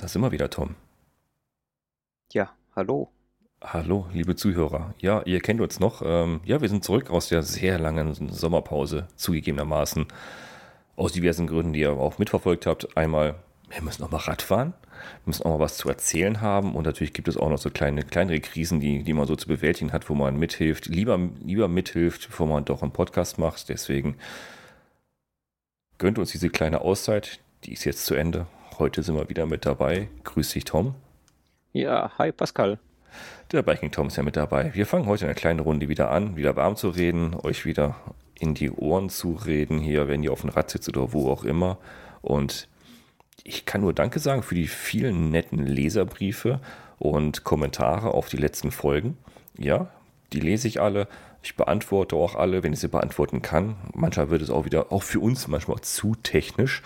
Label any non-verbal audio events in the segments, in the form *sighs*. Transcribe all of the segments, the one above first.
Da sind wir wieder, Tom. Ja, hallo. Hallo, liebe Zuhörer. Ja, ihr kennt uns noch. Ähm, ja, wir sind zurück aus der sehr langen Sommerpause, zugegebenermaßen. Aus diversen Gründen, die ihr auch mitverfolgt habt. Einmal, wir müssen noch mal Rad fahren. Wir müssen auch mal was zu erzählen haben. Und natürlich gibt es auch noch so kleine, kleinere Krisen, die, die man so zu bewältigen hat, wo man mithilft, lieber, lieber mithilft, bevor man doch einen Podcast macht. Deswegen gönnt uns diese kleine Auszeit. Die ist jetzt zu Ende. Heute sind wir wieder mit dabei. Grüß dich, Tom. Ja, hi Pascal. Der Biking Tom ist ja mit dabei. Wir fangen heute eine kleine Runde wieder an, wieder warm zu reden, euch wieder in die Ohren zu reden, hier, wenn ihr auf dem Rad sitzt oder wo auch immer. Und ich kann nur Danke sagen für die vielen netten Leserbriefe und Kommentare auf die letzten Folgen. Ja, die lese ich alle. Ich beantworte auch alle, wenn ich sie beantworten kann. Manchmal wird es auch wieder, auch für uns manchmal zu technisch.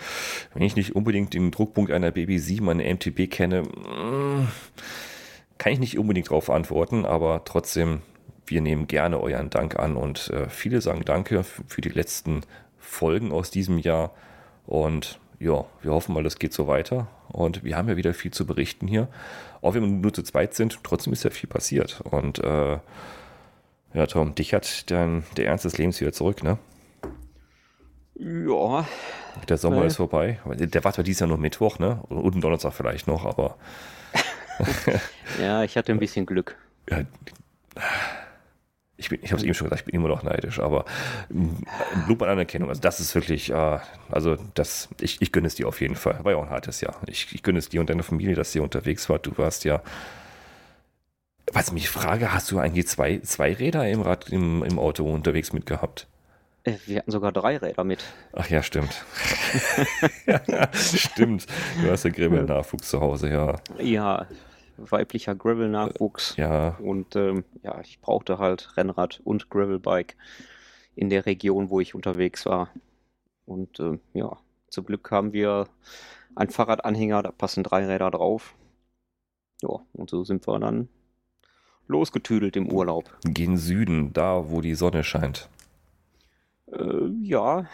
Wenn ich nicht unbedingt den Druckpunkt einer Baby 7 eine MTB kenne, mm, kann ich nicht unbedingt darauf antworten, aber trotzdem, wir nehmen gerne euren Dank an und äh, viele sagen Danke für die letzten Folgen aus diesem Jahr und ja, wir hoffen mal, das geht so weiter und wir haben ja wieder viel zu berichten hier. Auch wenn wir nur zu zweit sind, trotzdem ist ja viel passiert und äh, ja, Tom, dich hat dann der Ernst des Lebens wieder zurück, ne? Ja. Der Sommer äh. ist vorbei. Der war zwar dieses Jahr nur Mittwoch, ne? Und Donnerstag vielleicht noch, aber *laughs* ja, ich hatte ein bisschen Glück. Ja, ich, ich habe es eben schon gesagt, ich bin immer noch neidisch, aber ein Lob an Anerkennung, also das ist wirklich, äh, also das, ich, ich gönne es dir auf jeden Fall. War ja auch ein hartes Jahr. Ich, ich gönne es dir und deiner Familie, dass ihr unterwegs wart. Du warst ja, was ich mich frage, hast du eigentlich zwei, zwei Räder im Rad, im, im Auto unterwegs mitgehabt? Äh, wir hatten sogar drei Räder mit. Ach ja, stimmt. *laughs* stimmt. Du hast ja Gravel-Nachwuchs zu Hause, ja. Ja, weiblicher Gravel-Nachwuchs. Ja. Und ähm, ja, ich brauchte halt Rennrad und Gravelbike in der Region, wo ich unterwegs war. Und ähm, ja, zum Glück haben wir einen Fahrradanhänger, da passen drei Räder drauf. Ja, und so sind wir dann losgetüdelt im Urlaub. Gehen Süden, da wo die Sonne scheint. Äh, ja,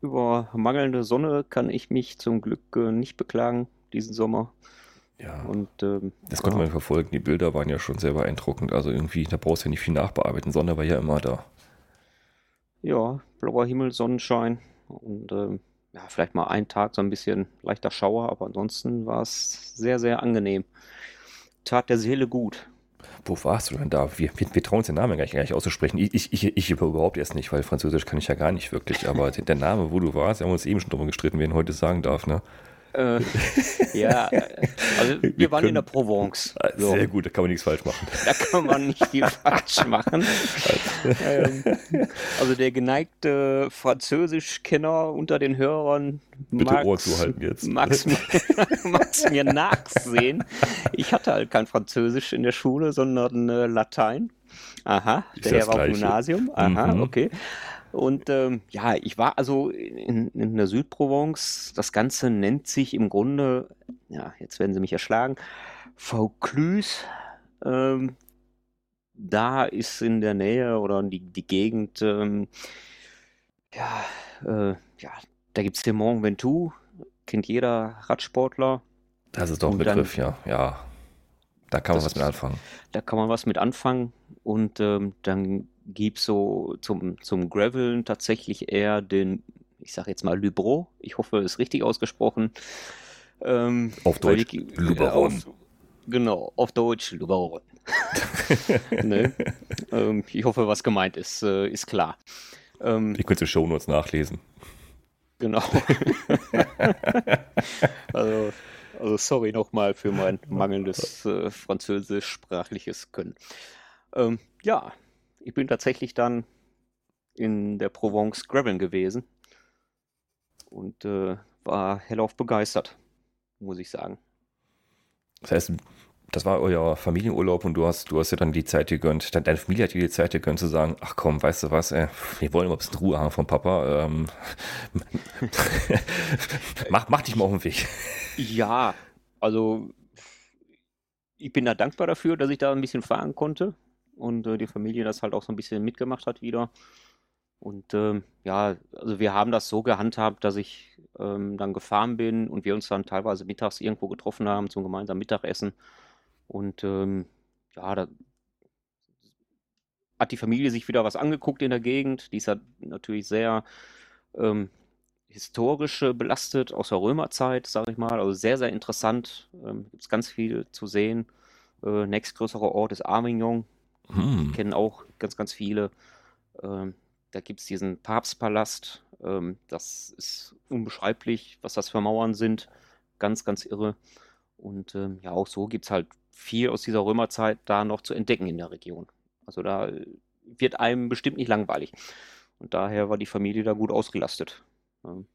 über mangelnde Sonne kann ich mich zum Glück äh, nicht beklagen diesen Sommer. Ja. Und, ähm, das konnte man verfolgen. Die Bilder waren ja schon sehr beeindruckend. Also irgendwie, da brauchst du ja nicht viel nachbearbeiten. Sonne war ja immer da. Ja, blauer Himmel, Sonnenschein und ähm, ja, vielleicht mal einen Tag so ein bisschen leichter Schauer, aber ansonsten war es sehr, sehr angenehm. Tat der Seele gut. Wo warst du denn da? Wir, wir, wir trauen uns den Namen gar nicht, gar nicht auszusprechen. Ich, ich, ich, überhaupt erst nicht, weil Französisch kann ich ja gar nicht wirklich. Aber *laughs* der Name, wo du warst, wir haben uns eben schon drüber gestritten, wer ihn heute sagen darf, ne? Äh, *laughs* ja, also wir, wir waren können, in der Provence. Ah, so. Sehr gut, da kann man nichts falsch machen. Da kann man nicht viel *laughs* falsch machen. ähm, also der geneigte Französischkenner unter den Hörern Bitte Ohr zuhalten jetzt. *laughs* Mir nachsehen. Ich hatte halt kein Französisch in der Schule, sondern äh, Latein. Aha, der Herr war auf Gymnasium. Aha, mhm. okay. Und ähm, ja, ich war also in, in der Südprovence. Das Ganze nennt sich im Grunde, ja, jetzt werden sie mich erschlagen, Vaucluse. Ähm, da ist in der Nähe oder die, die Gegend, ähm, ja, äh, ja, da gibt es den Mont Ventoux, kennt jeder Radsportler. Das ist doch ein Begriff, dann, ja, ja. Da kann man was mit anfangen. Da kann man was mit anfangen und ähm, dann gibt so zum, zum Graveln tatsächlich eher den, ich sage jetzt mal Lubro. Ich hoffe, es ist richtig ausgesprochen. Ähm, auf Deutsch Luberon. genau, auf Deutsch Luberon. *laughs* ne? ähm, ich hoffe, was gemeint ist, äh, ist klar. Ähm, ich könnte Shownotes nachlesen. Genau. *laughs* also, also, sorry nochmal für mein mangelndes äh, französischsprachliches Können. Ähm, ja, ich bin tatsächlich dann in der Provence Graveln gewesen und äh, war hellauf begeistert, muss ich sagen. Das heißt, das war euer Familienurlaub und du hast, du hast ja dann die Zeit gegönnt, deine Familie hat dir die Zeit gegönnt zu sagen, ach komm, weißt du was, ey, wir wollen mal ein bisschen Ruhe haben vom Papa. Ähm, *laughs* mach, mach dich mal auf den Weg. Ja, also ich bin da dankbar dafür, dass ich da ein bisschen fahren konnte und äh, die Familie das halt auch so ein bisschen mitgemacht hat wieder. Und ähm, ja, also wir haben das so gehandhabt, dass ich ähm, dann gefahren bin und wir uns dann teilweise mittags irgendwo getroffen haben zum gemeinsamen Mittagessen. Und ähm, ja, da hat die Familie sich wieder was angeguckt in der Gegend. Die ist ja natürlich sehr ähm, historisch belastet aus der Römerzeit, sage ich mal. Also sehr, sehr interessant. Ähm, Gibt es ganz viel zu sehen. Äh, nächstgrößerer Ort ist Armignon. Hm. Kennen auch ganz, ganz viele. Ähm, da gibt es diesen Papstpalast. Ähm, das ist unbeschreiblich, was das für Mauern sind. Ganz, ganz irre. Und ähm, ja, auch so gibt es halt viel aus dieser Römerzeit da noch zu entdecken in der Region. Also da wird einem bestimmt nicht langweilig. Und daher war die Familie da gut ausgelastet. Ähm,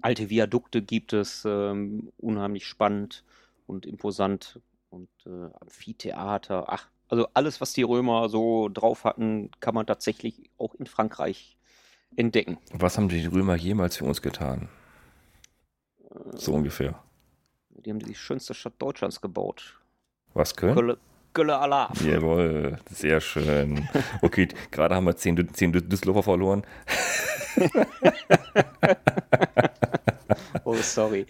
alte Viadukte gibt es, ähm, unheimlich spannend und imposant. Und äh, Amphitheater, ach, also alles, was die Römer so drauf hatten, kann man tatsächlich auch in Frankreich entdecken. Was haben die Römer jemals für uns getan? So äh, ungefähr. Die haben die schönste Stadt Deutschlands gebaut. Was können? Gölle, Gölle Allah. Jawohl, sehr schön. Okay, gerade haben wir zehn, zehn Düsseldorfer verloren. *laughs* oh, sorry.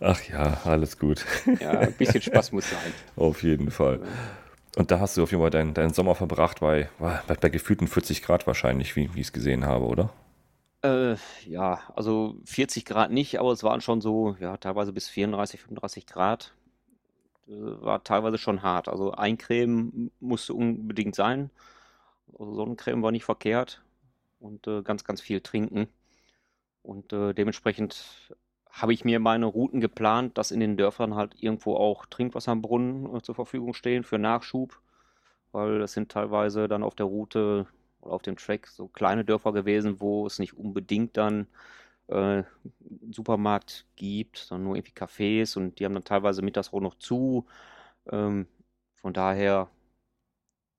Ach ja, alles gut. Ja, ein bisschen Spaß muss sein. Auf jeden Fall. Und da hast du auf jeden Fall deinen, deinen Sommer verbracht bei, bei, bei gefühlten 40 Grad wahrscheinlich, wie, wie ich es gesehen habe, oder? Äh, ja, also 40 Grad nicht, aber es waren schon so, ja, teilweise bis 34, 35 Grad. Äh, war teilweise schon hart. Also Eincremen musste unbedingt sein. Also Sonnencreme war nicht verkehrt. Und äh, ganz, ganz viel trinken. Und äh, dementsprechend habe ich mir meine Routen geplant, dass in den Dörfern halt irgendwo auch Trinkwasserbrunnen äh, zur Verfügung stehen für Nachschub, weil das sind teilweise dann auf der Route oder auf dem Track so kleine Dörfer gewesen, wo es nicht unbedingt dann äh, einen Supermarkt gibt, sondern nur irgendwie Cafés und die haben dann teilweise mittags auch noch zu. Ähm, von daher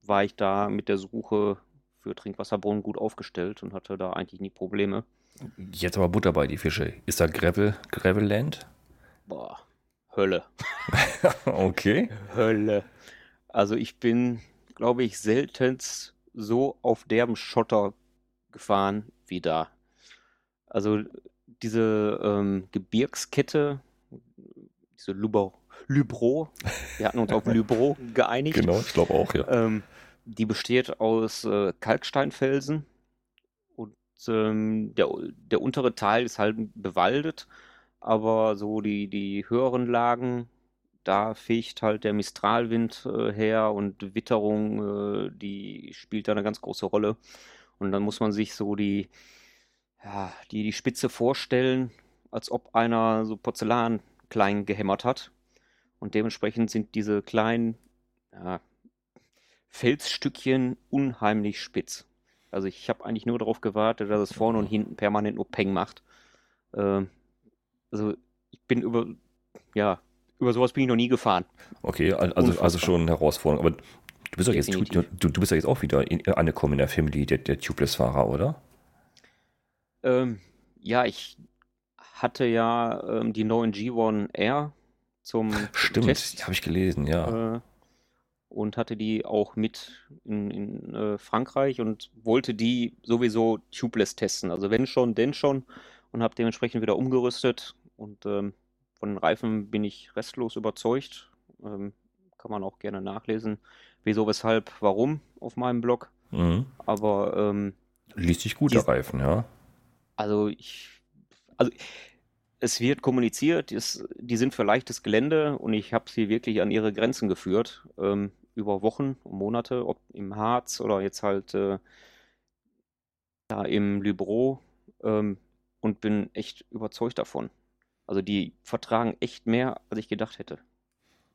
war ich da mit der Suche für Trinkwasserbrunnen gut aufgestellt und hatte da eigentlich nie Probleme. Jetzt aber Butter bei die Fische. Ist da Gravel, Gravelland? Boah, Hölle. *laughs* okay. Hölle. Also ich bin, glaube ich, seltenst so auf derben Schotter gefahren wie da. Also diese ähm, Gebirgskette, diese Lubro, Lübro, wir hatten uns auf *laughs* Lübro geeinigt. Genau, ich glaube auch, ja. Ähm, die besteht aus äh, Kalksteinfelsen ähm, der, der untere Teil ist halt bewaldet, aber so die, die höheren Lagen, da fegt halt der Mistralwind äh, her und Witterung, äh, die spielt da eine ganz große Rolle. Und dann muss man sich so die, ja, die, die Spitze vorstellen, als ob einer so Porzellan klein gehämmert hat. Und dementsprechend sind diese kleinen ja, Felsstückchen unheimlich spitz. Also ich habe eigentlich nur darauf gewartet, dass es vorne und hinten permanent nur Peng macht. Ähm, also ich bin über, ja, über sowas bin ich noch nie gefahren. Okay, also, also schon herausfordernd. Aber du bist doch jetzt, du, du, bist ja jetzt auch wieder in, angekommen in der Family der, der Tubeless-Fahrer, oder? Ähm, ja, ich hatte ja ähm, die neuen G1 R zum Stimmt, Test. habe ich gelesen, ja. Äh, und hatte die auch mit in, in äh, Frankreich und wollte die sowieso tubeless testen. Also wenn schon, denn schon und habe dementsprechend wieder umgerüstet und ähm, von den Reifen bin ich restlos überzeugt. Ähm, kann man auch gerne nachlesen, wieso, weshalb, warum auf meinem Blog. Mhm. Aber ähm, liest sich gut der Reifen, ja. Also ich, also es wird kommuniziert, es, die sind für leichtes Gelände und ich habe sie wirklich an ihre Grenzen geführt. Ähm, über Wochen und Monate, ob im Harz oder jetzt halt äh, da im Libro ähm, und bin echt überzeugt davon. Also die vertragen echt mehr, als ich gedacht hätte.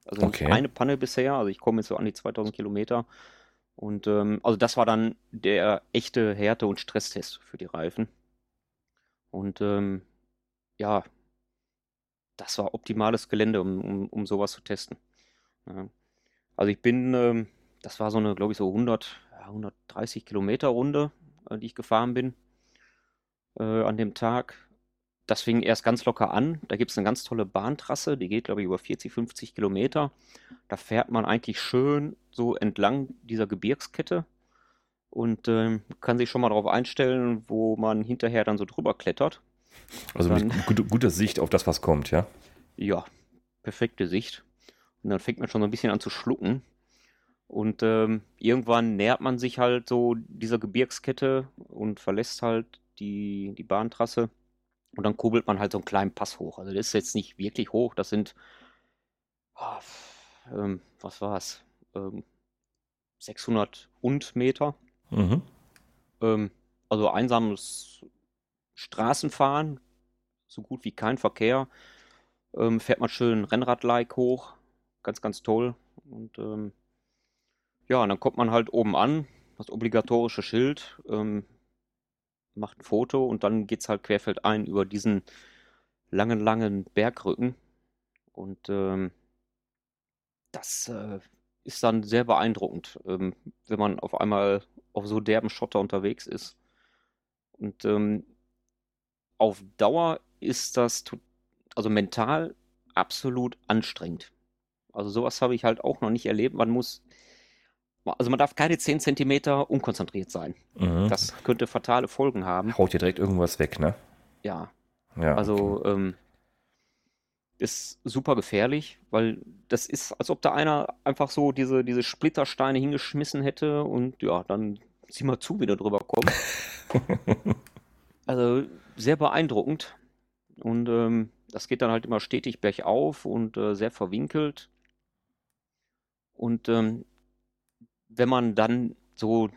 Also okay. eine Panne bisher, also ich komme jetzt so an die 2000 Kilometer. Und ähm, also das war dann der echte Härte- und Stresstest für die Reifen. Und ähm, ja, das war optimales Gelände, um, um, um sowas zu testen. Ja. Also ich bin, ähm, das war so eine, glaube ich, so 100, 130 Kilometer Runde, äh, die ich gefahren bin äh, an dem Tag. Das fing erst ganz locker an. Da gibt es eine ganz tolle Bahntrasse, die geht, glaube ich, über 40, 50 Kilometer. Da fährt man eigentlich schön so entlang dieser Gebirgskette. und ähm, kann sich schon mal darauf einstellen, wo man hinterher dann so drüber klettert. Also dann, gute, gute Sicht auf das, was kommt, ja? Ja, perfekte Sicht. Und dann fängt man schon so ein bisschen an zu schlucken. Und ähm, irgendwann nähert man sich halt so dieser Gebirgskette und verlässt halt die, die Bahntrasse. Und dann kurbelt man halt so einen kleinen Pass hoch. Also das ist jetzt nicht wirklich hoch. Das sind, oh, ähm, was war es? Ähm, 600 und Meter. Mhm. Ähm, also einsames Straßenfahren, so gut wie kein Verkehr. Ähm, fährt man schön Rennrad-like hoch. Ganz, ganz toll. Und ähm, ja, und dann kommt man halt oben an, das obligatorische Schild, ähm, macht ein Foto und dann geht es halt querfeldein über diesen langen, langen Bergrücken. Und ähm, das äh, ist dann sehr beeindruckend, ähm, wenn man auf einmal auf so derben Schotter unterwegs ist. Und ähm, auf Dauer ist das also mental absolut anstrengend. Also sowas habe ich halt auch noch nicht erlebt. Man muss, also man darf keine 10 Zentimeter unkonzentriert sein. Mhm. Das könnte fatale Folgen haben. Haut dir direkt irgendwas weg, ne? Ja. ja also okay. ähm, ist super gefährlich, weil das ist, als ob da einer einfach so diese, diese Splittersteine hingeschmissen hätte und ja, dann sieh mal zu, wie der drüber kommt. *laughs* also sehr beeindruckend. Und ähm, das geht dann halt immer stetig bergauf und äh, sehr verwinkelt. Und ähm, wenn man dann so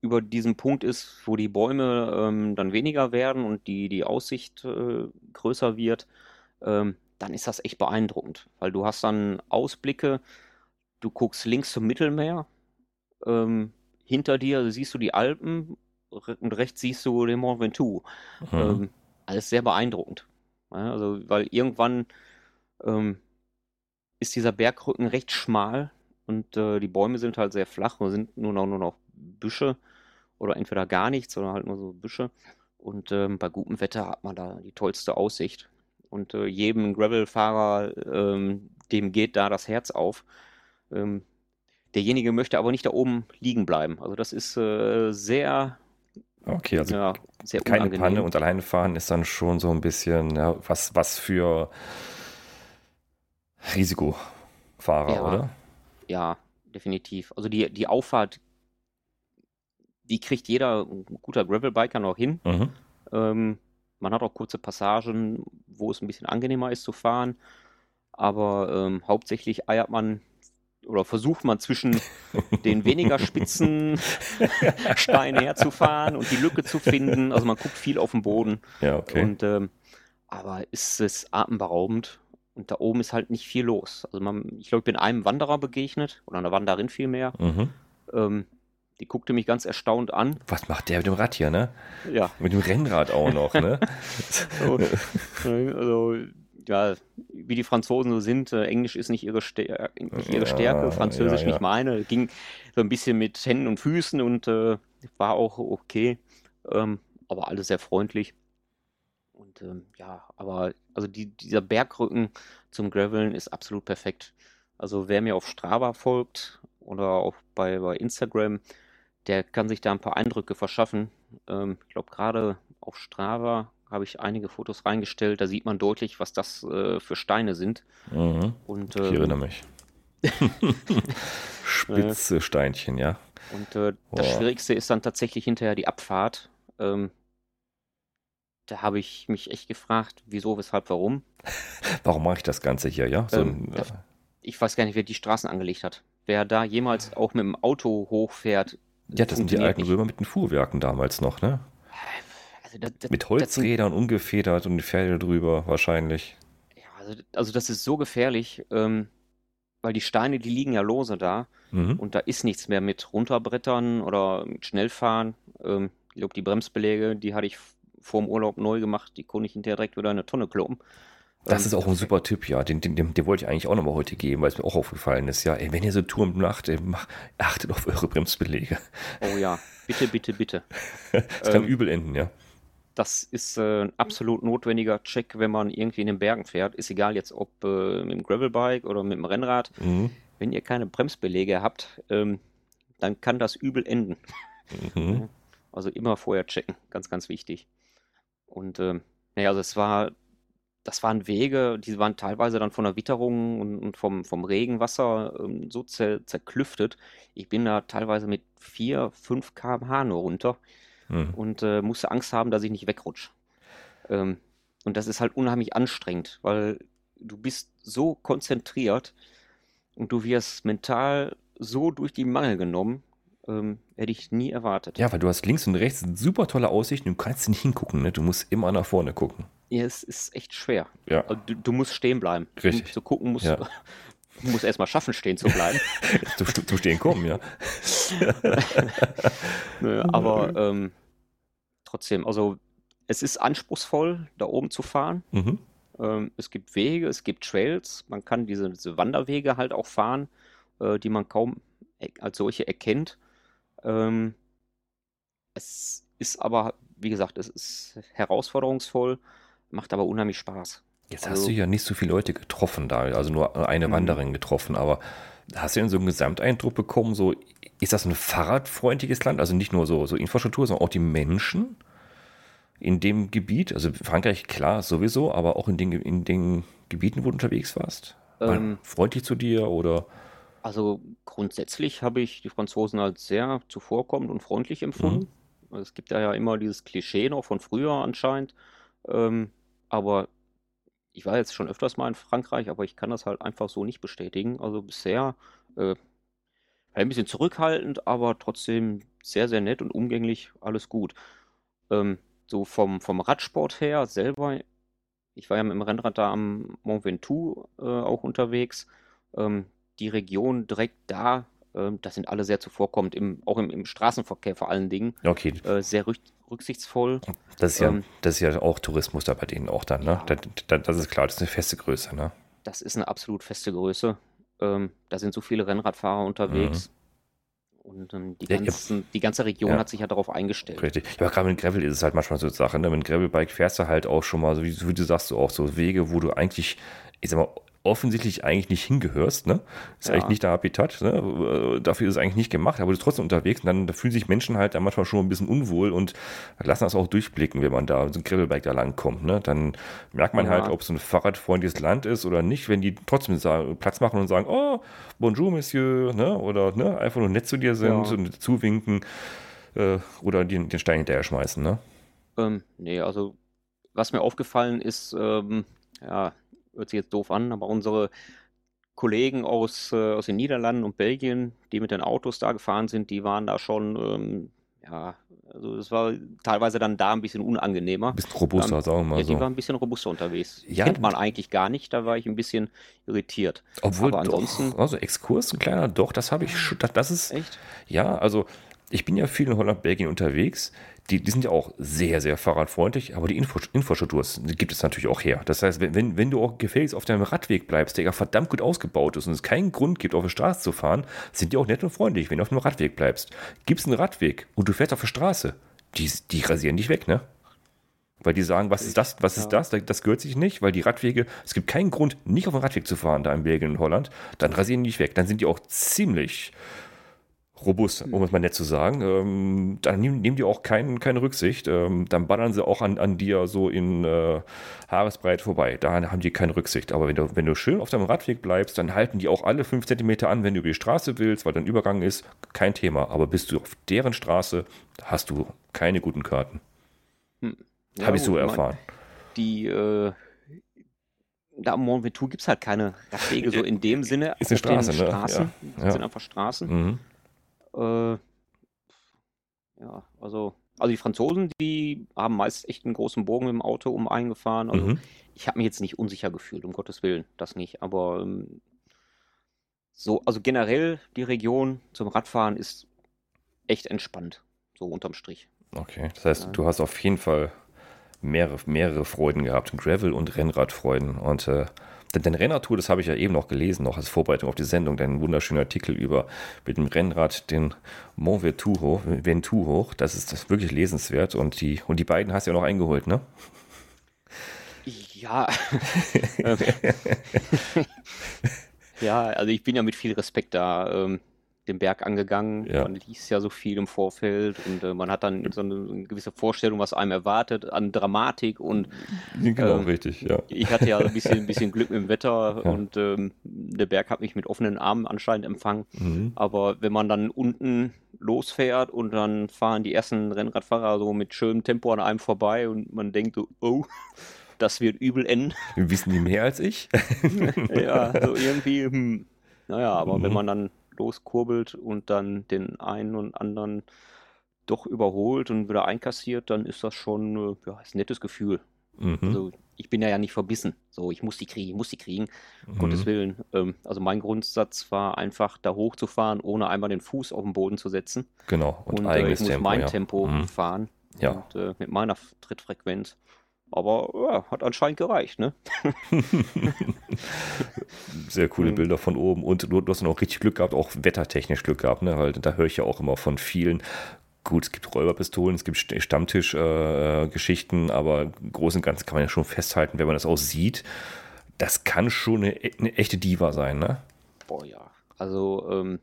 über diesen Punkt ist, wo die Bäume ähm, dann weniger werden und die, die Aussicht äh, größer wird, ähm, dann ist das echt beeindruckend, weil du hast dann Ausblicke, du guckst links zum Mittelmeer, ähm, hinter dir siehst du die Alpen und rechts siehst du den Mont Ventoux. Mhm. Ähm, alles sehr beeindruckend. Ja, also, weil irgendwann ähm, ist dieser Bergrücken recht schmal und äh, die Bäume sind halt sehr flach und sind nur noch, nur noch Büsche oder entweder gar nichts oder halt nur so Büsche. Und ähm, bei gutem Wetter hat man da die tollste Aussicht. Und äh, jedem Gravel-Fahrer, ähm, dem geht da das Herz auf. Ähm, derjenige möchte aber nicht da oben liegen bleiben. Also das ist äh, sehr Okay, also ja, keine unangenehm. Panne und alleine fahren ist dann schon so ein bisschen ja, was, was für Risikofahrer, ja, oder? Ja, definitiv. Also die, die Auffahrt, die kriegt jeder guter Gravelbiker noch hin. Mhm. Ähm, man hat auch kurze Passagen, wo es ein bisschen angenehmer ist zu fahren. Aber ähm, hauptsächlich eiert man oder versucht man zwischen *laughs* den weniger spitzen *laughs* Steinen herzufahren und die Lücke zu finden. Also man guckt viel auf den Boden. Ja, okay. Und, ähm, aber ist es atemberaubend und da oben ist halt nicht viel los. Also man, ich glaube, ich bin einem Wanderer begegnet oder einer Wanderin vielmehr. Mhm. Ähm, die guckte mich ganz erstaunt an. Was macht der mit dem Rad hier, ne? Ja. Mit dem Rennrad auch noch, ne? *laughs* so, also ja, wie die Franzosen so sind, äh, Englisch ist nicht ihre, Stär nicht ihre Stärke, Französisch ja, ja. nicht meine. Ging so ein bisschen mit Händen und Füßen und äh, war auch okay, ähm, aber alle sehr freundlich. Und ähm, ja, aber also die, dieser Bergrücken zum Graveln ist absolut perfekt. Also wer mir auf Strava folgt oder auch bei, bei Instagram, der kann sich da ein paar Eindrücke verschaffen. Ähm, ich glaube gerade auf Strava habe ich einige Fotos reingestellt. Da sieht man deutlich, was das äh, für Steine sind. Mhm. Und, ähm, ich erinnere mich. *laughs* Spitze Steinchen, ja. Und äh, das Schwierigste ist dann tatsächlich hinterher die Abfahrt. Ähm, da habe ich mich echt gefragt, wieso, weshalb, warum. *laughs* warum mache ich das Ganze hier, ja? So ähm, ein, äh, ich weiß gar nicht, wer die Straßen angelegt hat. Wer da jemals auch mit dem Auto hochfährt. Ja, das sind die alten Römer mit den Fuhrwerken damals noch, ne? Also das, das, Mit Holzrädern ungefedert und die Pferde drüber wahrscheinlich. Ja, also, also das ist so gefährlich, ähm, weil die Steine, die liegen ja lose da mhm. und da ist nichts mehr mit runterbrettern oder mit Schnellfahren. Ähm, ich glaube, die Bremsbeläge, die hatte ich vor dem Urlaub neu gemacht, die konnte ich hinterher direkt wieder in eine Tonne kloppen. Das ähm, ist auch ein super Tipp, ja. Den, den, den, den wollte ich eigentlich auch nochmal heute geben, weil es mir auch aufgefallen ist. Ja, ey, wenn ihr so Touren macht, ey, mach, achtet auf eure Bremsbeläge. Oh ja, bitte, bitte, bitte. *laughs* das kann ähm, übel enden, ja das ist äh, ein absolut notwendiger Check, wenn man irgendwie in den Bergen fährt. Ist egal jetzt, ob äh, mit dem Gravelbike oder mit dem Rennrad. Mhm. Wenn ihr keine Bremsbeläge habt, ähm, dann kann das übel enden. Mhm. *laughs* Also immer vorher checken, ganz, ganz wichtig. Und ähm, naja, also es war, das waren Wege, die waren teilweise dann von der Witterung und, und vom, vom Regenwasser ähm, so zer, zerklüftet. Ich bin da teilweise mit 4, 5 km/h nur runter mhm. und äh, musste Angst haben, dass ich nicht wegrutsche. Ähm, und das ist halt unheimlich anstrengend, weil du bist so konzentriert und du wirst mental so durch die Mangel genommen, ähm, hätte ich nie erwartet. Ja, weil du hast links und rechts super tolle Aussichten, du kannst nicht hingucken, ne? du musst immer nach vorne gucken. Ja, es ist echt schwer. Ja. Also du, du musst stehen bleiben. Richtig. Um zu gucken musst, ja. du musst erstmal schaffen, stehen zu bleiben. *laughs* zum, zum Stehen kommen, ja. *laughs* Nö, aber ähm, trotzdem, also es ist anspruchsvoll, da oben zu fahren. Mhm. Ähm, es gibt Wege, es gibt Trails, man kann diese, diese Wanderwege halt auch fahren, äh, die man kaum als solche erkennt. Ähm, es ist aber, wie gesagt, es ist herausforderungsvoll, macht aber unheimlich Spaß. Jetzt also, hast du ja nicht so viele Leute getroffen da, also nur eine mhm. Wanderin getroffen, aber hast du denn so einen Gesamteindruck bekommen, so ist das ein fahrradfreundliches Land, also nicht nur so, so Infrastruktur, sondern auch die Menschen in dem Gebiet, also Frankreich klar sowieso, aber auch in den, in den Gebieten, wo du unterwegs warst? Ähm, freundlich zu dir oder? Also grundsätzlich habe ich die Franzosen als sehr zuvorkommend und freundlich empfunden. Mhm. Es gibt ja immer dieses Klischee noch von früher anscheinend. Ähm, aber ich war jetzt schon öfters mal in Frankreich, aber ich kann das halt einfach so nicht bestätigen. Also bisher äh, ein bisschen zurückhaltend, aber trotzdem sehr, sehr nett und umgänglich, alles gut. Ähm, so vom, vom Radsport her selber, ich war ja mit dem Rennrad da am Mont Ventoux äh, auch unterwegs. Ähm, die Region direkt da, äh, das sind alle sehr zuvorkommend, im, auch im, im Straßenverkehr vor allen Dingen. Okay. Äh, sehr rück, rücksichtsvoll. Das ist, ja, ähm, das ist ja auch Tourismus da bei denen auch dann, ne? Ja. Das, das, ist klar, das ist eine feste Größe, ne? Das ist eine absolut feste Größe. Ähm, da sind so viele Rennradfahrer unterwegs. Mhm. Und ähm, die, ganzen, ja, die, ganze Region ja. hat sich ja darauf eingestellt. Richtig. Ja, gerade mit Gravel ist es halt manchmal so eine Sache. Ne? Mit Gravelbike fährst du halt auch schon mal, so wie, wie, du sagst, so auch so Wege, wo du eigentlich, ich sag mal, offensichtlich eigentlich nicht hingehörst, ne? Ist ja. eigentlich nicht der Habitat, ne? Dafür ist es eigentlich nicht gemacht, aber du bist trotzdem unterwegs und dann da fühlen sich Menschen halt dann manchmal schon ein bisschen unwohl und lassen das auch durchblicken, wenn man da so ein Gravelbike da lang kommt, ne? Dann merkt man ja. halt, ob es ein fahrradfreundliches Land ist oder nicht, wenn die trotzdem sagen, Platz machen und sagen, oh, bonjour, Monsieur, ne? Oder ne? einfach nur nett zu dir sind ja. und zuwinken äh, oder den, den Stein hinterher schmeißen, ne? Ähm, nee, also was mir aufgefallen ist, ähm, ja, hört sich jetzt doof an, aber unsere Kollegen aus, äh, aus den Niederlanden und Belgien, die mit den Autos da gefahren sind, die waren da schon, ähm, ja, also es war teilweise dann da ein bisschen unangenehmer. Ein bisschen robuster, ähm, sagen wir mal ja, so. Die waren ein bisschen robuster unterwegs. Ja, Kennt man eigentlich gar nicht, da war ich ein bisschen irritiert. Obwohl, aber ansonsten. Doch, also Exkurs, ein kleiner, doch, das habe ich das, das ist. Echt? Ja, also ich bin ja viel in Holland, Belgien unterwegs die, die sind ja auch sehr, sehr fahrradfreundlich, aber die Infrastruktur gibt es natürlich auch her. Das heißt, wenn, wenn du auch gefälligst auf deinem Radweg bleibst, der ja verdammt gut ausgebaut ist und es keinen Grund gibt, auf der Straße zu fahren, sind die auch nett und freundlich, wenn du auf dem Radweg bleibst. Gibt es einen Radweg und du fährst auf der Straße, die, die rasieren dich weg, ne? Weil die sagen, was ist das, was ist das? Das gehört sich nicht, weil die Radwege, es gibt keinen Grund, nicht auf dem Radweg zu fahren, da in Belgien und Holland. Dann rasieren die dich weg. Dann sind die auch ziemlich robust, um es mal nett zu sagen. Ähm, dann nehmen, nehmen, die auch kein, keine Rücksicht. Ähm, dann ballern sie auch an, an dir so in äh, Haaresbreite vorbei. Da haben die keine Rücksicht. Aber wenn du, wenn du schön auf deinem Radweg bleibst, dann halten die auch alle fünf Zentimeter an, wenn du über die Straße willst, weil dein Übergang ist, kein Thema. Aber bist du auf deren Straße, hast du keine guten Karten. Hm. Ja, Habe ich so erfahren. Die, äh, da am Mont Ventoux gibt es halt keine Radwege so in dem Sinne. Ist eine Straße, ne? Straßen. Ja. Das sind einfach Straßen. Mhm. Äh, ja, also, also die Franzosen, die haben meist echt einen großen Bogen im Auto um eingefahren. Also mhm. ich habe mich jetzt nicht unsicher gefühlt, um Gottes Willen, das nicht. Aber ähm, so, also generell die Region zum Radfahren ist echt entspannt, so unterm Strich. Okay, das heißt, ja. du hast auf jeden Fall mehrere, mehrere Freuden gehabt, Gravel- und Rennradfreuden. Und äh, Dein Rennradtour, das habe ich ja eben noch gelesen, noch als Vorbereitung auf die Sendung, dein wunderschöner Artikel über mit dem Rennrad den Mont Ventoux, Ventoux hoch. Das ist das wirklich lesenswert und die, und die beiden hast du ja noch eingeholt, ne? Ja. *laughs* ja, also ich bin ja mit viel Respekt da. Ähm, den Berg angegangen. Ja. Man liest ja so viel im Vorfeld und äh, man hat dann so eine, eine, gewisse Vorstellung, was einem erwartet an Dramatik und genau ähm, richtig, ja. Ich hatte ja ein bisschen, ein bisschen Glück mit dem Wetter ja. und ähm, der Berg hat mich mit offenen Armen anscheinend empfangen. Mhm. Aber wenn man dann unten losfährt und dann fahren die ersten Rennradfahrer so mit schönem Tempo an einem vorbei und man denkt so, oh, das wird übel enden. Wissen die mehr als ich? *laughs* ja, so irgendwie, hm. naja, aber mhm. wenn man dann loskurbelt und dann den einen und anderen doch überholt und wieder einkassiert, dann ist das schon äh, ja, ein nettes Gefühl. Mhm. Also ich bin ja, ja nicht verbissen. So, ich muss die kriegen, ich muss die kriegen, um mhm. Gottes Willen. Ähm, also mein Grundsatz war einfach, da hochzufahren, ohne einmal den Fuß auf den Boden zu setzen. Genau, und, und äh, ich muss Tempo, mein ja. Tempo mhm. fahren. Ja. Und, äh, mit meiner Trittfrequenz. Aber ja, hat anscheinend gereicht, ne? *laughs* Sehr coole mhm. Bilder von oben. Und du, du hast dann auch richtig Glück gehabt, auch wettertechnisch Glück gehabt, ne? Weil da höre ich ja auch immer von vielen. Gut, es gibt Räuberpistolen, es gibt Stammtischgeschichten, äh, aber im Großen und Ganzen kann man ja schon festhalten, wenn man das auch sieht, das kann schon eine, eine echte Diva sein, ne? Boah, ja. Also, ähm,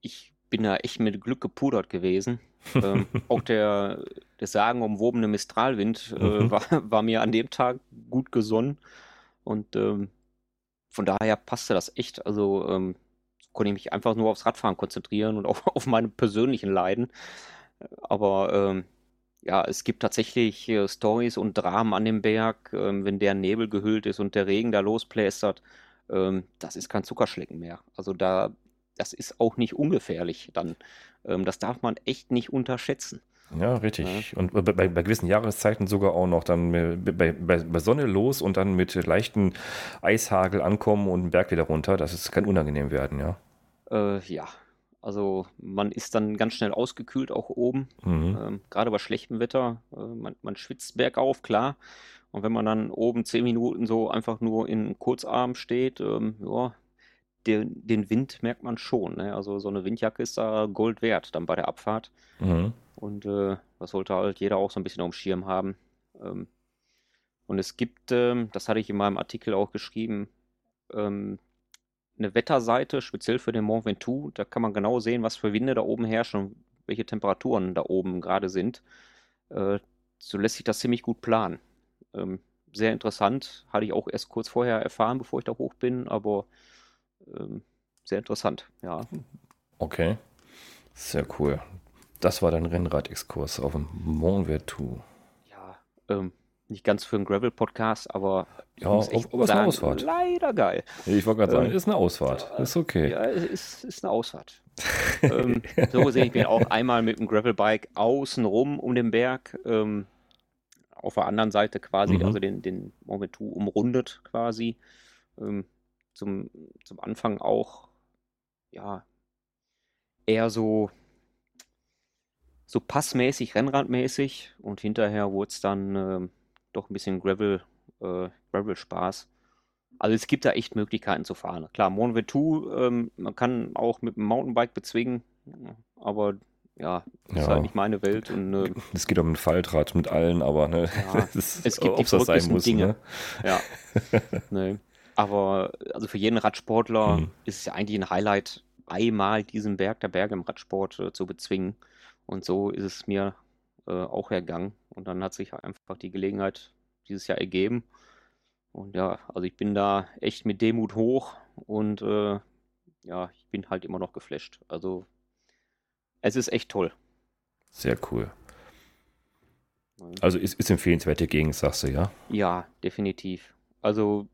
ich bin da echt mit Glück gepudert gewesen. ähm, *laughs* auch der, der sagenumwobene Mistralwind äh, mhm. war, *laughs* war, mir an dem Tag gut gesonnen. Und ähm, von daher passte das echt. Also ähm, konnte ich mich einfach nur aufs Radfahren konzentrieren und auf, *laughs* auf meine persönlichen Leiden. Aber ähm, ja, es gibt tatsächlich äh, Stories und Dramen an dem Berg, äh, wenn der Nebel gehüllt ist und der Regen da losplästert. Ähm, das ist kein Zuckerschlecken mehr. Also da das ist auch nicht ungefährlich dann. Ähm, das darf man echt nicht unterschätzen. Ja, richtig. Ja. Und bei, bei, bei, gewissen Jahreszeiten sogar auch noch dann bei, bei, Sonne los und dann mit leichten Eishagel ankommen und den Berg wieder runter. Das ist, kann unangenehm werden, ja. Äh, ja, also man ist dann ganz schnell ausgekühlt, auch oben. Mhm. Ähm, Gerade bei schlechtem Wetter. Äh, man, man, schwitzt bergauf, klar. Und wenn man dann oben zehn Minuten so einfach nur in Kurzarm steht, ähm, ja, den, den Wind merkt man schon. Ne? Also so eine Windjacke ist da Gold wert dann bei der Abfahrt. Mhm. Und äh, das sollte halt jeder auch so ein bisschen auf dem Schirm haben. Ähm, und es gibt, ähm, das hatte ich in meinem Artikel auch geschrieben, ähm, eine Wetterseite, speziell für den Mont Ventoux. Da kann man genau sehen, was für Winde da oben herrschen und welche Temperaturen da oben gerade sind. Äh, so lässt sich das ziemlich gut planen. Ähm, sehr interessant. Hatte ich auch erst kurz vorher erfahren, bevor ich da hoch bin, aber ähm, sehr interessant, ja. Okay, sehr cool. Das war dein Rennrad-Exkurs auf dem Mont Ventoux. Ja, ähm, nicht ganz für einen Gravel-Podcast, aber ja, aber es ist eine Ausfahrt. Leider geil. Ich wollte gerade sagen, ähm, ist eine Ausfahrt. Ist okay. Ja, ist, ist eine Ausfahrt. *laughs* ähm, so sehe ich mich auch einmal mit dem Gravelbike außenrum um den Berg. Ähm, auf der anderen Seite quasi, mhm. also den, den Mont Ventoux umrundet quasi. Ähm, zum, zum Anfang auch, ja, eher so, so passmäßig, rennradmäßig und hinterher wurde es dann äh, doch ein bisschen Gravel, äh, Gravel-Spaß. Also es gibt da echt Möglichkeiten zu fahren. Klar, Mont Ventoux, ähm, man kann auch mit dem Mountainbike bezwingen, aber ja, das ja. ist halt nicht meine Welt. Und, äh, es geht um ein Faltrad mit allen, aber ne, ja, *laughs* ist, es gibt die das sein muss. Dinge. Ne? Ja. *laughs* nee. Aber also für jeden Radsportler mhm. ist es ja eigentlich ein Highlight, einmal diesen Berg der Berge im Radsport äh, zu bezwingen. Und so ist es mir äh, auch ergangen. Und dann hat sich einfach die Gelegenheit dieses Jahr ergeben. Und ja, also ich bin da echt mit Demut hoch und äh, ja, ich bin halt immer noch geflasht. Also es ist echt toll. Sehr cool. Also ist, ist empfehlenswerte Gegend, sagst du, ja? Ja, definitiv. Also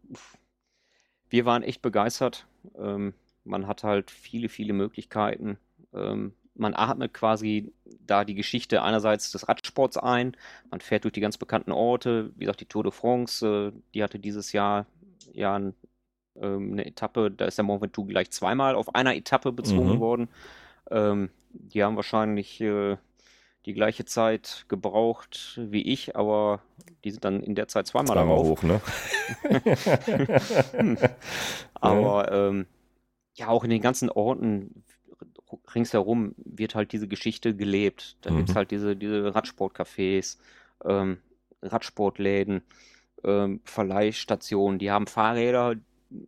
wir waren echt begeistert. Ähm, man hat halt viele, viele Möglichkeiten. Ähm, man atmet quasi da die Geschichte einerseits des Radsports ein. Man fährt durch die ganz bekannten Orte. Wie gesagt, die Tour de France, äh, die hatte dieses Jahr ja ein, ähm, eine Etappe. Da ist der Mont Ventoux gleich zweimal auf einer Etappe bezogen mhm. worden. Ähm, die haben wahrscheinlich äh, die gleiche Zeit gebraucht wie ich, aber die sind dann in der Zeit zweimal, zweimal hoch, ne? *laughs* aber ähm, ja, auch in den ganzen Orten ringsherum wird halt diese Geschichte gelebt. Da mhm. gibt es halt diese, diese Radsportcafés, ähm, Radsportläden, ähm, Verleihstationen, die haben Fahrräder,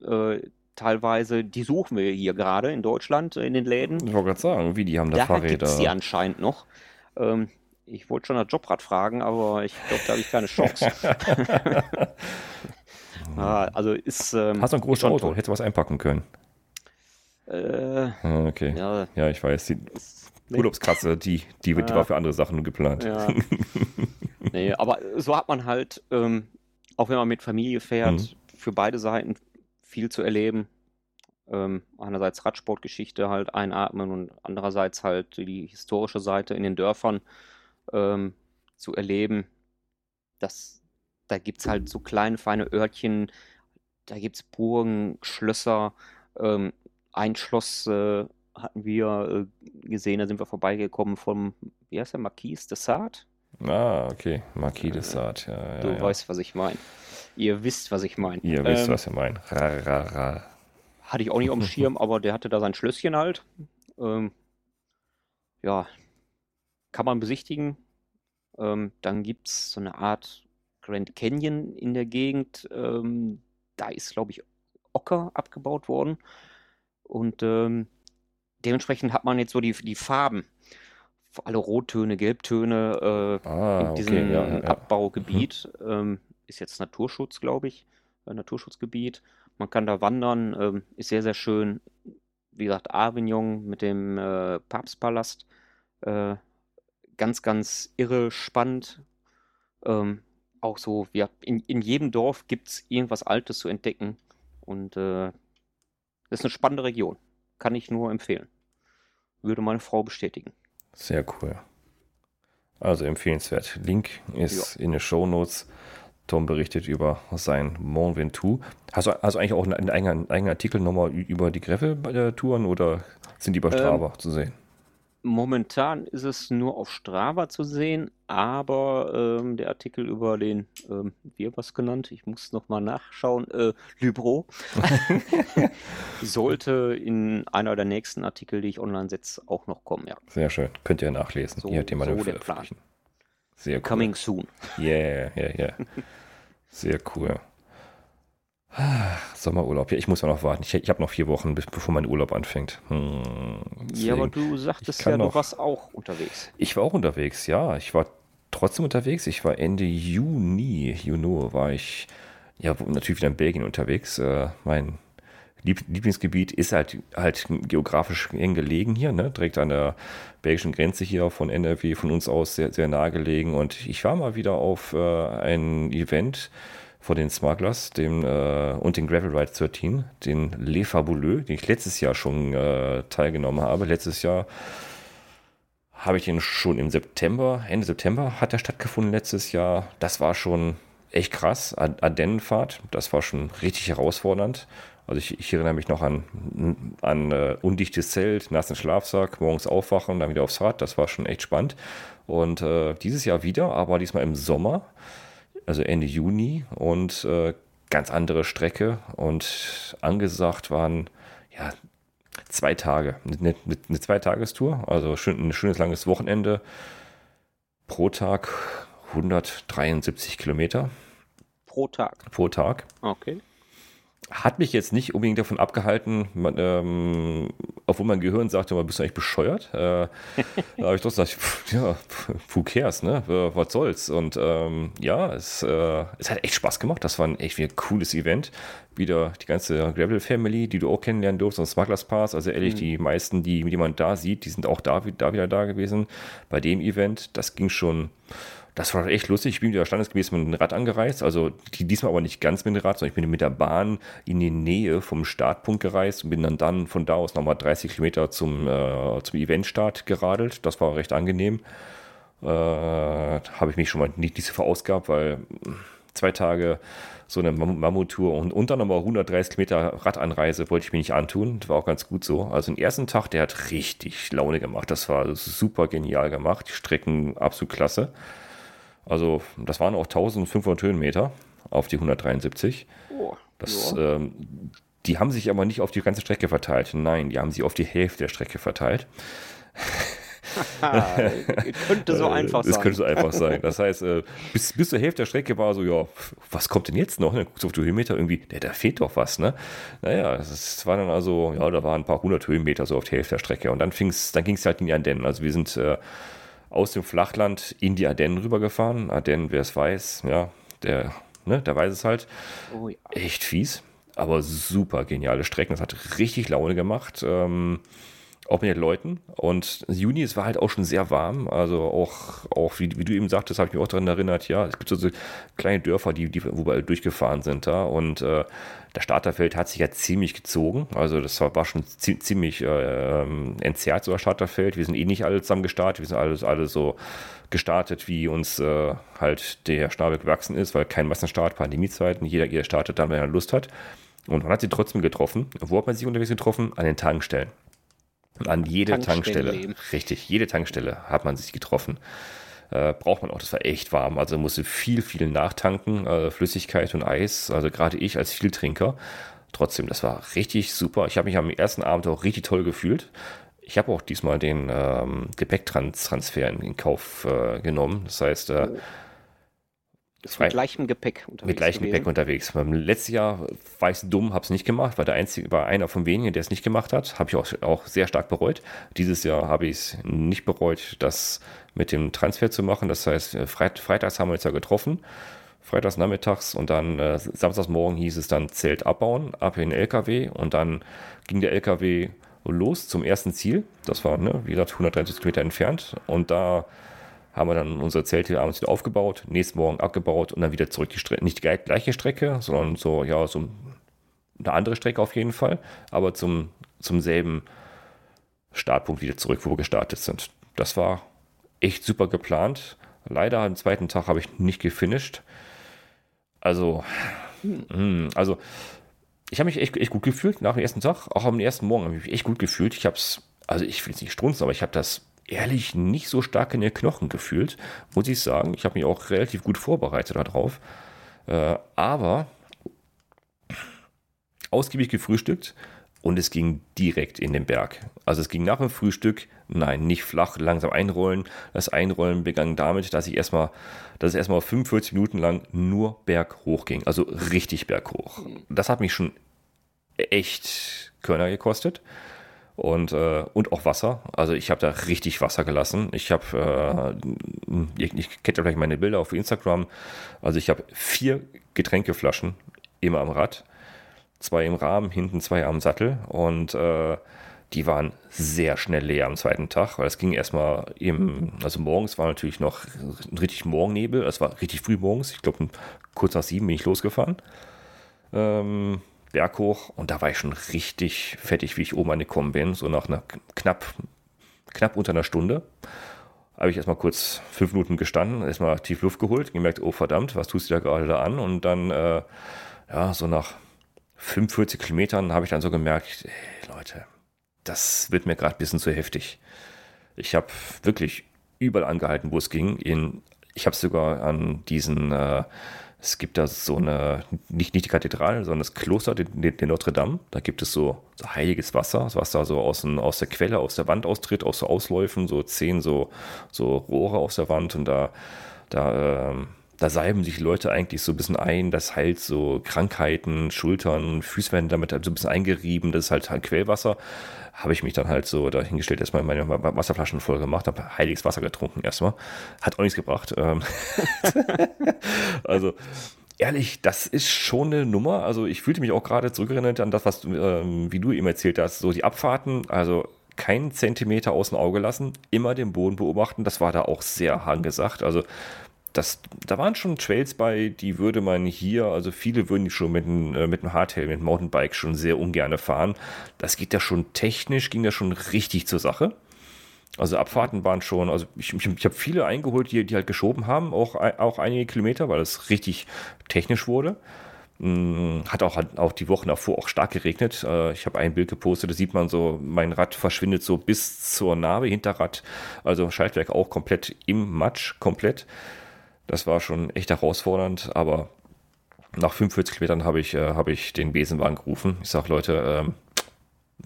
äh, teilweise, die suchen wir hier gerade in Deutschland in den Läden. Ich wollte gerade sagen, wie die haben da, da Fahrräder. Da die anscheinend noch. Ähm, ich wollte schon das Jobrad fragen, aber ich glaube, da habe ich keine Chance. *laughs* ah, also ist. Ähm, Hast du ein großes Auto? Hättest du was einpacken können? Äh, ah, okay. Ja, ja, ich weiß. Die Urlaubskasse, die, die, die war für andere Sachen geplant. Ja. *laughs* nee, aber so hat man halt, ähm, auch wenn man mit Familie fährt, mhm. für beide Seiten viel zu erleben. Ähm, einerseits Radsportgeschichte halt einatmen und andererseits halt die historische Seite in den Dörfern ähm, zu erleben. Das, da gibt es halt so kleine, feine Örtchen, da gibt es Burgen, Schlösser. Ähm, ein Schloss äh, hatten wir äh, gesehen, da sind wir vorbeigekommen vom, wie heißt der, Marquis de Sade? Ah, okay, Marquis de äh, Sade, ja. ja du ja. weißt, was ich meine. Ihr wisst, was ich meine. Ihr wisst, ähm, was ihr meint. Ra, ra, ra. Hatte ich auch nicht auf dem *laughs* Schirm, aber der hatte da sein Schlösschen halt. Ähm, ja, kann man besichtigen. Ähm, dann gibt es so eine Art Grand Canyon in der Gegend. Ähm, da ist, glaube ich, Ocker abgebaut worden. Und ähm, dementsprechend hat man jetzt so die, die Farben. Alle Rottöne, Gelbtöne äh, ah, in diesem okay, ja, ja. Abbaugebiet. Mhm. Ähm, ist jetzt Naturschutz, glaube ich. Äh, Naturschutzgebiet. Man kann da wandern, ähm, ist sehr, sehr schön. Wie gesagt, Avignon mit dem äh, Papstpalast. Äh, ganz, ganz irre, spannend. Ähm, auch so, ja, in, in jedem Dorf gibt es irgendwas Altes zu entdecken. Und äh, das ist eine spannende Region. Kann ich nur empfehlen. Würde meine Frau bestätigen. Sehr cool. Also empfehlenswert. Link ist ja. in den Show Notes. Tom berichtet über sein Mont Ventoux. Hast du also eigentlich auch einen eigenen, eigenen Artikel nochmal über die Greffe-Touren oder sind die bei Strava ähm, zu sehen? Momentan ist es nur auf Strava zu sehen, aber ähm, der Artikel über den, ähm, wie was genannt, ich muss nochmal nachschauen, äh, Libro, *laughs* *laughs* sollte in einer der nächsten Artikel, die ich online setze, auch noch kommen, ja. Sehr schön, könnt ihr nachlesen. So, Hier hat jemand so der Plan. Sehr cool. Coming soon. Yeah, yeah, yeah. Sehr cool. *sighs* Sommerurlaub. Ja, ich muss ja noch warten. Ich, ich habe noch vier Wochen, bis, bevor mein Urlaub anfängt. Hm, ja, aber du sagtest ja, noch, du warst auch unterwegs. Ich war auch unterwegs, ja. Ich war trotzdem unterwegs. Ich war Ende Juni, Juni war ich ja natürlich wieder in Belgien unterwegs. Äh, mein Lieblingsgebiet ist halt, halt geografisch eng gelegen hier, ne? direkt an der belgischen Grenze hier von NRW, von uns aus sehr, sehr nahe gelegen. Und ich war mal wieder auf äh, ein Event, vor den Smugglers dem, äh, und den Gravel Ride 13, den Le Fabuleux, den ich letztes Jahr schon äh, teilgenommen habe. Letztes Jahr habe ich ihn schon im September, Ende September hat er stattgefunden letztes Jahr. Das war schon echt krass. Ardennenfahrt, das war schon richtig herausfordernd. Also ich, ich erinnere mich noch an, an uh, undichtes Zelt, nassen Schlafsack, morgens aufwachen, dann wieder aufs Rad. Das war schon echt spannend. Und äh, dieses Jahr wieder, aber diesmal im Sommer also Ende Juni und äh, ganz andere Strecke und angesagt waren ja zwei Tage, eine, eine Zweitagestour, also schön, ein schönes langes Wochenende pro Tag 173 Kilometer. Pro Tag. Pro Tag. Okay hat mich jetzt nicht unbedingt davon abgehalten, man, ähm, obwohl mein Gehirn sagte, man bist du eigentlich bescheuert. Äh, *laughs* da habe ich doch gesagt, pff, ja, who cares, ne? Was soll's? Und ähm, ja, es, äh, es hat echt Spaß gemacht. Das war ein echt ein cooles Event. Wieder die ganze Gravel Family, die du auch kennenlernen durfst, und Smugglers Pass. Also ehrlich, mhm. die meisten, die, man da sieht, die sind auch da, da wieder da gewesen bei dem Event. Das ging schon das war echt lustig. Ich bin wieder standesgemäß mit dem Rad angereist. Also diesmal aber nicht ganz mit dem Rad, sondern ich bin mit der Bahn in die Nähe vom Startpunkt gereist und bin dann, dann von da aus nochmal 30 Kilometer zum, äh, zum Eventstart geradelt. Das war recht angenehm. Äh, Habe ich mich schon mal nicht, so verausgabt, weil zwei Tage so eine Mammuttour und, und dann nochmal 130 Kilometer Radanreise wollte ich mir nicht antun. Das war auch ganz gut so. Also den ersten Tag, der hat richtig Laune gemacht. Das war super genial gemacht. Die Strecken absolut klasse. Also das waren auch 1500 Höhenmeter auf die 173. Oh, das, ähm, die haben sich aber nicht auf die ganze Strecke verteilt. Nein, die haben sie auf die Hälfte der Strecke verteilt. *laughs* könnte so *laughs* einfach sein. Es könnte so einfach sein. Das heißt, äh, bis, bis zur Hälfte der Strecke war so, ja, was kommt denn jetzt noch? Ne? Guckst auf die Höhenmeter irgendwie, der, da fehlt doch was, ne? Naja, das war dann also, ja, da waren ein paar hundert Höhenmeter so auf die Hälfte der Strecke. Und dann fing's, dann ging es halt in die Ardennen. Also wir sind äh, aus dem Flachland in die Ardennen rübergefahren. Ardennen, wer es weiß, ja, der, ne, der weiß es halt. Oh, ja. Echt fies aber super geniale Strecken. Das hat richtig Laune gemacht. Ähm, auch mit den Leuten. Und Juni, es war halt auch schon sehr warm. Also auch, auch wie, wie du eben sagtest, habe ich mich auch daran erinnert, ja, es gibt so, so kleine Dörfer, die, die wo wir durchgefahren sind da. Und äh, das Starterfeld hat sich ja ziemlich gezogen. Also das war, war schon ziemlich äh, entzerrt, so das Starterfeld. Wir sind eh nicht alle zusammen gestartet. Wir sind alles, alle so gestartet, wie uns äh, halt der Schnabel gewachsen ist, weil kein Massenstart, Pandemiezeiten. Jeder, jeder startet dann, wenn er Lust hat. Und man hat sie trotzdem getroffen. Wo hat man sich unterwegs getroffen? An den Tankstellen. An jede Tankstelle. Tankstelle. Richtig, jede Tankstelle hat man sich getroffen. Äh, braucht man auch, das war echt warm. Also musste viel, viel nachtanken, äh, Flüssigkeit und Eis. Also gerade ich als Vieltrinker. Trotzdem, das war richtig super. Ich habe mich am ersten Abend auch richtig toll gefühlt. Ich habe auch diesmal den ähm, Gepäcktransfer in, in Kauf äh, genommen. Das heißt, äh, ist mit gleichem Gepäck unterwegs. Mit gleichem Gepäck unterwegs. Beim letzten Jahr war ich dumm, habe es nicht gemacht, war der einzige, war einer von wenigen, der es nicht gemacht hat. Habe ich auch, auch sehr stark bereut. Dieses Jahr habe ich es nicht bereut, das mit dem Transfer zu machen. Das heißt, äh, Freit freitags haben wir uns ja getroffen. Freitags nachmittags und dann äh, samstags morgen hieß es dann Zelt abbauen, ab in den LKW und dann ging der LKW los zum ersten Ziel. Das war, ne, wie gesagt, 130 Kilometer entfernt und da haben wir dann unser Zelt hier abends wieder aufgebaut, nächsten Morgen abgebaut und dann wieder zurück die Strecke. Nicht die gleiche Strecke, sondern so, ja, so eine andere Strecke auf jeden Fall, aber zum, zum selben Startpunkt wieder zurück, wo wir gestartet sind. Das war echt super geplant. Leider am zweiten Tag habe ich nicht gefinisht. Also, hm. also ich habe mich echt, echt gut gefühlt nach dem ersten Tag. Auch am ersten Morgen habe ich mich echt gut gefühlt. Ich habe es, also ich will es nicht strunzen, aber ich habe das ehrlich nicht so stark in den Knochen gefühlt, muss ich sagen. Ich habe mich auch relativ gut vorbereitet darauf. Äh, aber ausgiebig gefrühstückt und es ging direkt in den Berg. Also es ging nach dem Frühstück, nein, nicht flach, langsam einrollen. Das Einrollen begann damit, dass ich erstmal, dass es erstmal 45 Minuten lang nur berghoch ging. Also richtig berghoch. Das hat mich schon echt Körner gekostet und, äh, und auch Wasser. Also ich habe da richtig Wasser gelassen. Ich habe, äh, ich, ich kennt ja vielleicht meine Bilder auf Instagram. Also ich habe vier Getränkeflaschen immer am Rad, zwei im Rahmen, hinten zwei am Sattel und äh, die waren sehr schnell leer am zweiten Tag, weil es ging erstmal eben, also morgens war natürlich noch richtig Morgennebel, es war richtig früh morgens, ich glaube kurz nach sieben bin ich losgefahren. Ähm, Berg hoch und da war ich schon richtig fettig, wie ich oben angekommen bin, so nach einer knapp, knapp unter einer Stunde. Habe ich erstmal kurz fünf Minuten gestanden, erstmal tief Luft geholt, gemerkt, oh verdammt, was tust du da gerade da an? Und dann, äh, ja, so nach 45 Kilometern habe ich dann so gemerkt, hey, Leute, das wird mir gerade ein bisschen zu heftig. Ich habe wirklich überall angehalten, wo es ging. In, ich habe sogar an diesen äh, es gibt da so eine, nicht, nicht die Kathedrale, sondern das Kloster, den, den Notre Dame. Da gibt es so, so heiliges Wasser, was da so aus, aus der Quelle, aus der Wand austritt, aus so Ausläufen, so zehn so, so Rohre aus der Wand und da, da, ähm, da salben sich Leute eigentlich so ein bisschen ein, das heilt so Krankheiten, Schultern, Füße werden damit halt so ein bisschen eingerieben, das ist halt, halt Quellwasser. Habe ich mich dann halt so dahingestellt, erstmal meine Wasserflaschen voll gemacht, habe heiliges Wasser getrunken erstmal. Hat auch nichts gebracht. Ähm. *laughs* also, ehrlich, das ist schon eine Nummer. Also, ich fühlte mich auch gerade zurückerinnert an das, was, ähm, wie du eben erzählt hast, so die Abfahrten, also keinen Zentimeter aus dem Auge lassen, immer den Boden beobachten. Das war da auch sehr angesagt. Also das, da waren schon Trails bei, die würde man hier, also viele würden die schon mit einem, äh, mit einem Hardtail, mit einem Mountainbike schon sehr ungern fahren. Das geht ja schon technisch, ging ja schon richtig zur Sache. Also Abfahrten waren schon, also ich, ich, ich habe viele eingeholt, die, die halt geschoben haben, auch, auch einige Kilometer, weil es richtig technisch wurde. Hm, hat auch, auch die Wochen davor auch stark geregnet. Äh, ich habe ein Bild gepostet, da sieht man so, mein Rad verschwindet so bis zur Narbe, Hinterrad, also Schaltwerk auch komplett im Matsch, komplett. Das war schon echt herausfordernd, aber nach 45 Kilometern habe ich, äh, hab ich den Besenwagen gerufen. Ich sage, Leute, ähm,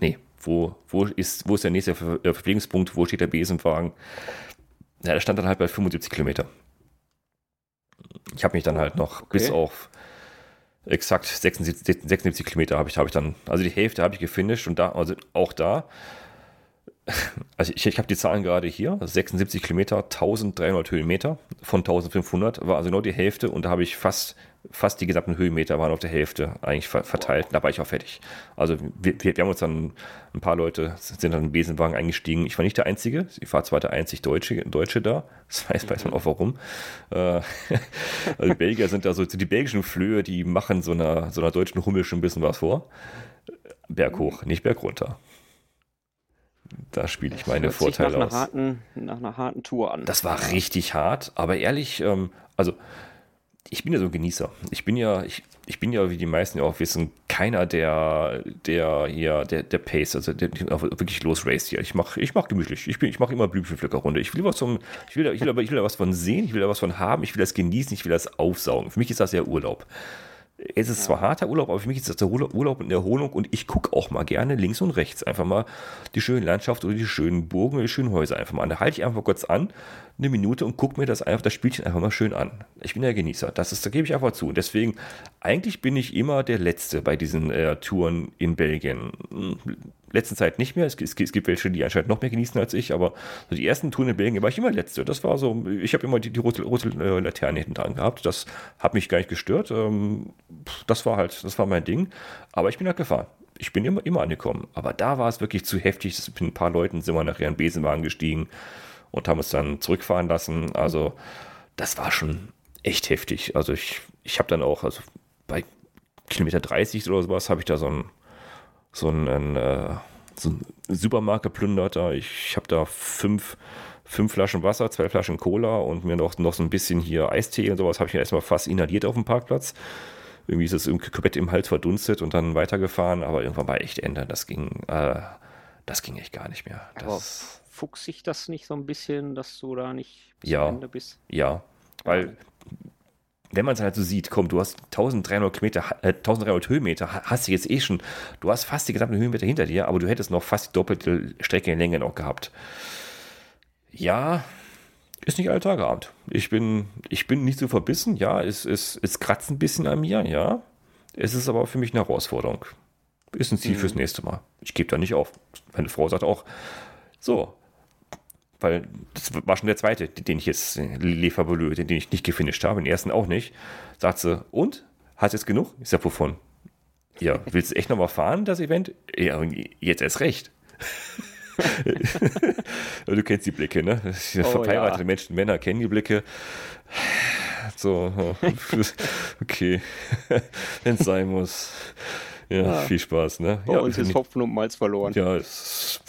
nee, wo, wo, ist, wo ist der nächste Ver Verpflegungspunkt, wo steht der Besenwagen. Ja, der stand dann halt bei 75 Kilometer. Ich habe mich dann halt noch okay. bis auf exakt 76, 76 Kilometer habe ich, hab ich dann, also die Hälfte habe ich gefinisht und da, also auch da, also ich, ich habe die Zahlen gerade hier, 76 Kilometer, 1300 Höhenmeter von 1500, war also nur die Hälfte und da habe ich fast fast die gesamten Höhenmeter waren auf der Hälfte eigentlich verteilt. Da war ich auch fertig. Also wir, wir, haben uns dann, ein paar Leute sind dann in den Besenwagen eingestiegen. Ich war nicht der Einzige. Ich war zwar der einzig Deutsche, Deutsche da. *laughs* Das weiß, weiß man auch warum. Äh, *laughs* also die Belgier sind da so, die belgischen Flöhe, die machen so einer, so einer deutschen Hummel schon ein bisschen was vor. Berg hoch, nicht berg runter. Da spiele ich meine Vorteile nach aus. Harten, nach einer harten Tour an. Das war richtig hart, aber ehrlich, ähm, also ich bin ja so ein Genießer. Ich bin ja, ich, ich bin ja, wie die meisten ja auch wissen, keiner der, der hier, der, der Pace, also der, der wirklich losraced hier. Ich mache ich mach gemütlich. Ich, ich mache immer Blümchenpflückerrunde. Ich will was vom, ich will, ich, will, ich will da was von sehen, ich will da was von haben, ich will das genießen, ich will das aufsaugen. Für mich ist das ja Urlaub. Es ist zwar harter Urlaub, aber für mich ist das der Urlaub und Erholung und ich gucke auch mal gerne links und rechts einfach mal die schöne Landschaft oder die schönen Burgen oder die schönen Häuser einfach mal an. Da halte ich einfach kurz an, eine Minute und gucke mir das einfach, das Spielchen einfach mal schön an. Ich bin ja Genießer, das ist, da gebe ich einfach zu. Und deswegen, eigentlich bin ich immer der Letzte bei diesen äh, Touren in Belgien. Letzten Zeit nicht mehr. Es, es, es, gibt welche, die anscheinend noch mehr genießen als ich, aber so die ersten Touren in Belgien war ich immer Letzte. Das war so, ich habe immer die, die rote, rote äh, Laterne hinten dran gehabt. Das hat mich gar nicht gestört. Ähm, das war halt, das war mein Ding. Aber ich bin halt gefahren ich bin immer, immer angekommen. Aber da war es wirklich zu heftig. Mit ein paar Leuten sind wir nachher in den Besenwagen gestiegen und haben uns dann zurückfahren lassen. Also das war schon echt heftig. Also ich, ich habe dann auch, also bei Kilometer 30 oder sowas, habe ich da so einen, so einen, äh, so einen Supermarkt geplündert. Ich habe da fünf, fünf Flaschen Wasser, zwei Flaschen Cola und mir noch, noch so ein bisschen hier Eistee und sowas habe ich mir erstmal fast inhaliert auf dem Parkplatz. Irgendwie ist es komplett im Hals verdunstet und dann weitergefahren, aber irgendwann war echt Ende. Das ging, äh, das ging echt gar nicht mehr. Das, fuchst sich das nicht so ein bisschen, dass du da nicht bis ja, Ende bist? Ja, weil wenn man es halt so sieht, komm, du hast 1300 Kilometer, äh, 1300 Höhenmeter, hast du jetzt eh schon, du hast fast die gesamten Höhenmeter hinter dir, aber du hättest noch fast die doppelte Strecke in Länge noch gehabt. Ja, ist nicht alle Tage Abend. Ich bin, ich bin nicht so verbissen, ja, es, es, es kratzt ein bisschen an mir, ja. Es ist aber für mich eine Herausforderung. Ist ein Ziel mhm. fürs nächste Mal. Ich gebe da nicht auf. Meine Frau sagt auch, so, weil das war schon der zweite, den ich jetzt, Le Fabuleux, den ich nicht gefinisht habe, den ersten auch nicht, sagt sie, und? Hast du jetzt genug? Ich sag, wovon? Ja, *laughs* willst du echt nochmal fahren, das Event? Ja, jetzt erst recht. *laughs* du kennst die Blicke, ne? Oh, Verheiratete ja. Menschen, Männer kennen die Blicke. So, *laughs* okay, wenn es sein muss. Ja, ja, viel Spaß, ne? Bei ja, uns ist Hopfen und Malz verloren. Ja, ist,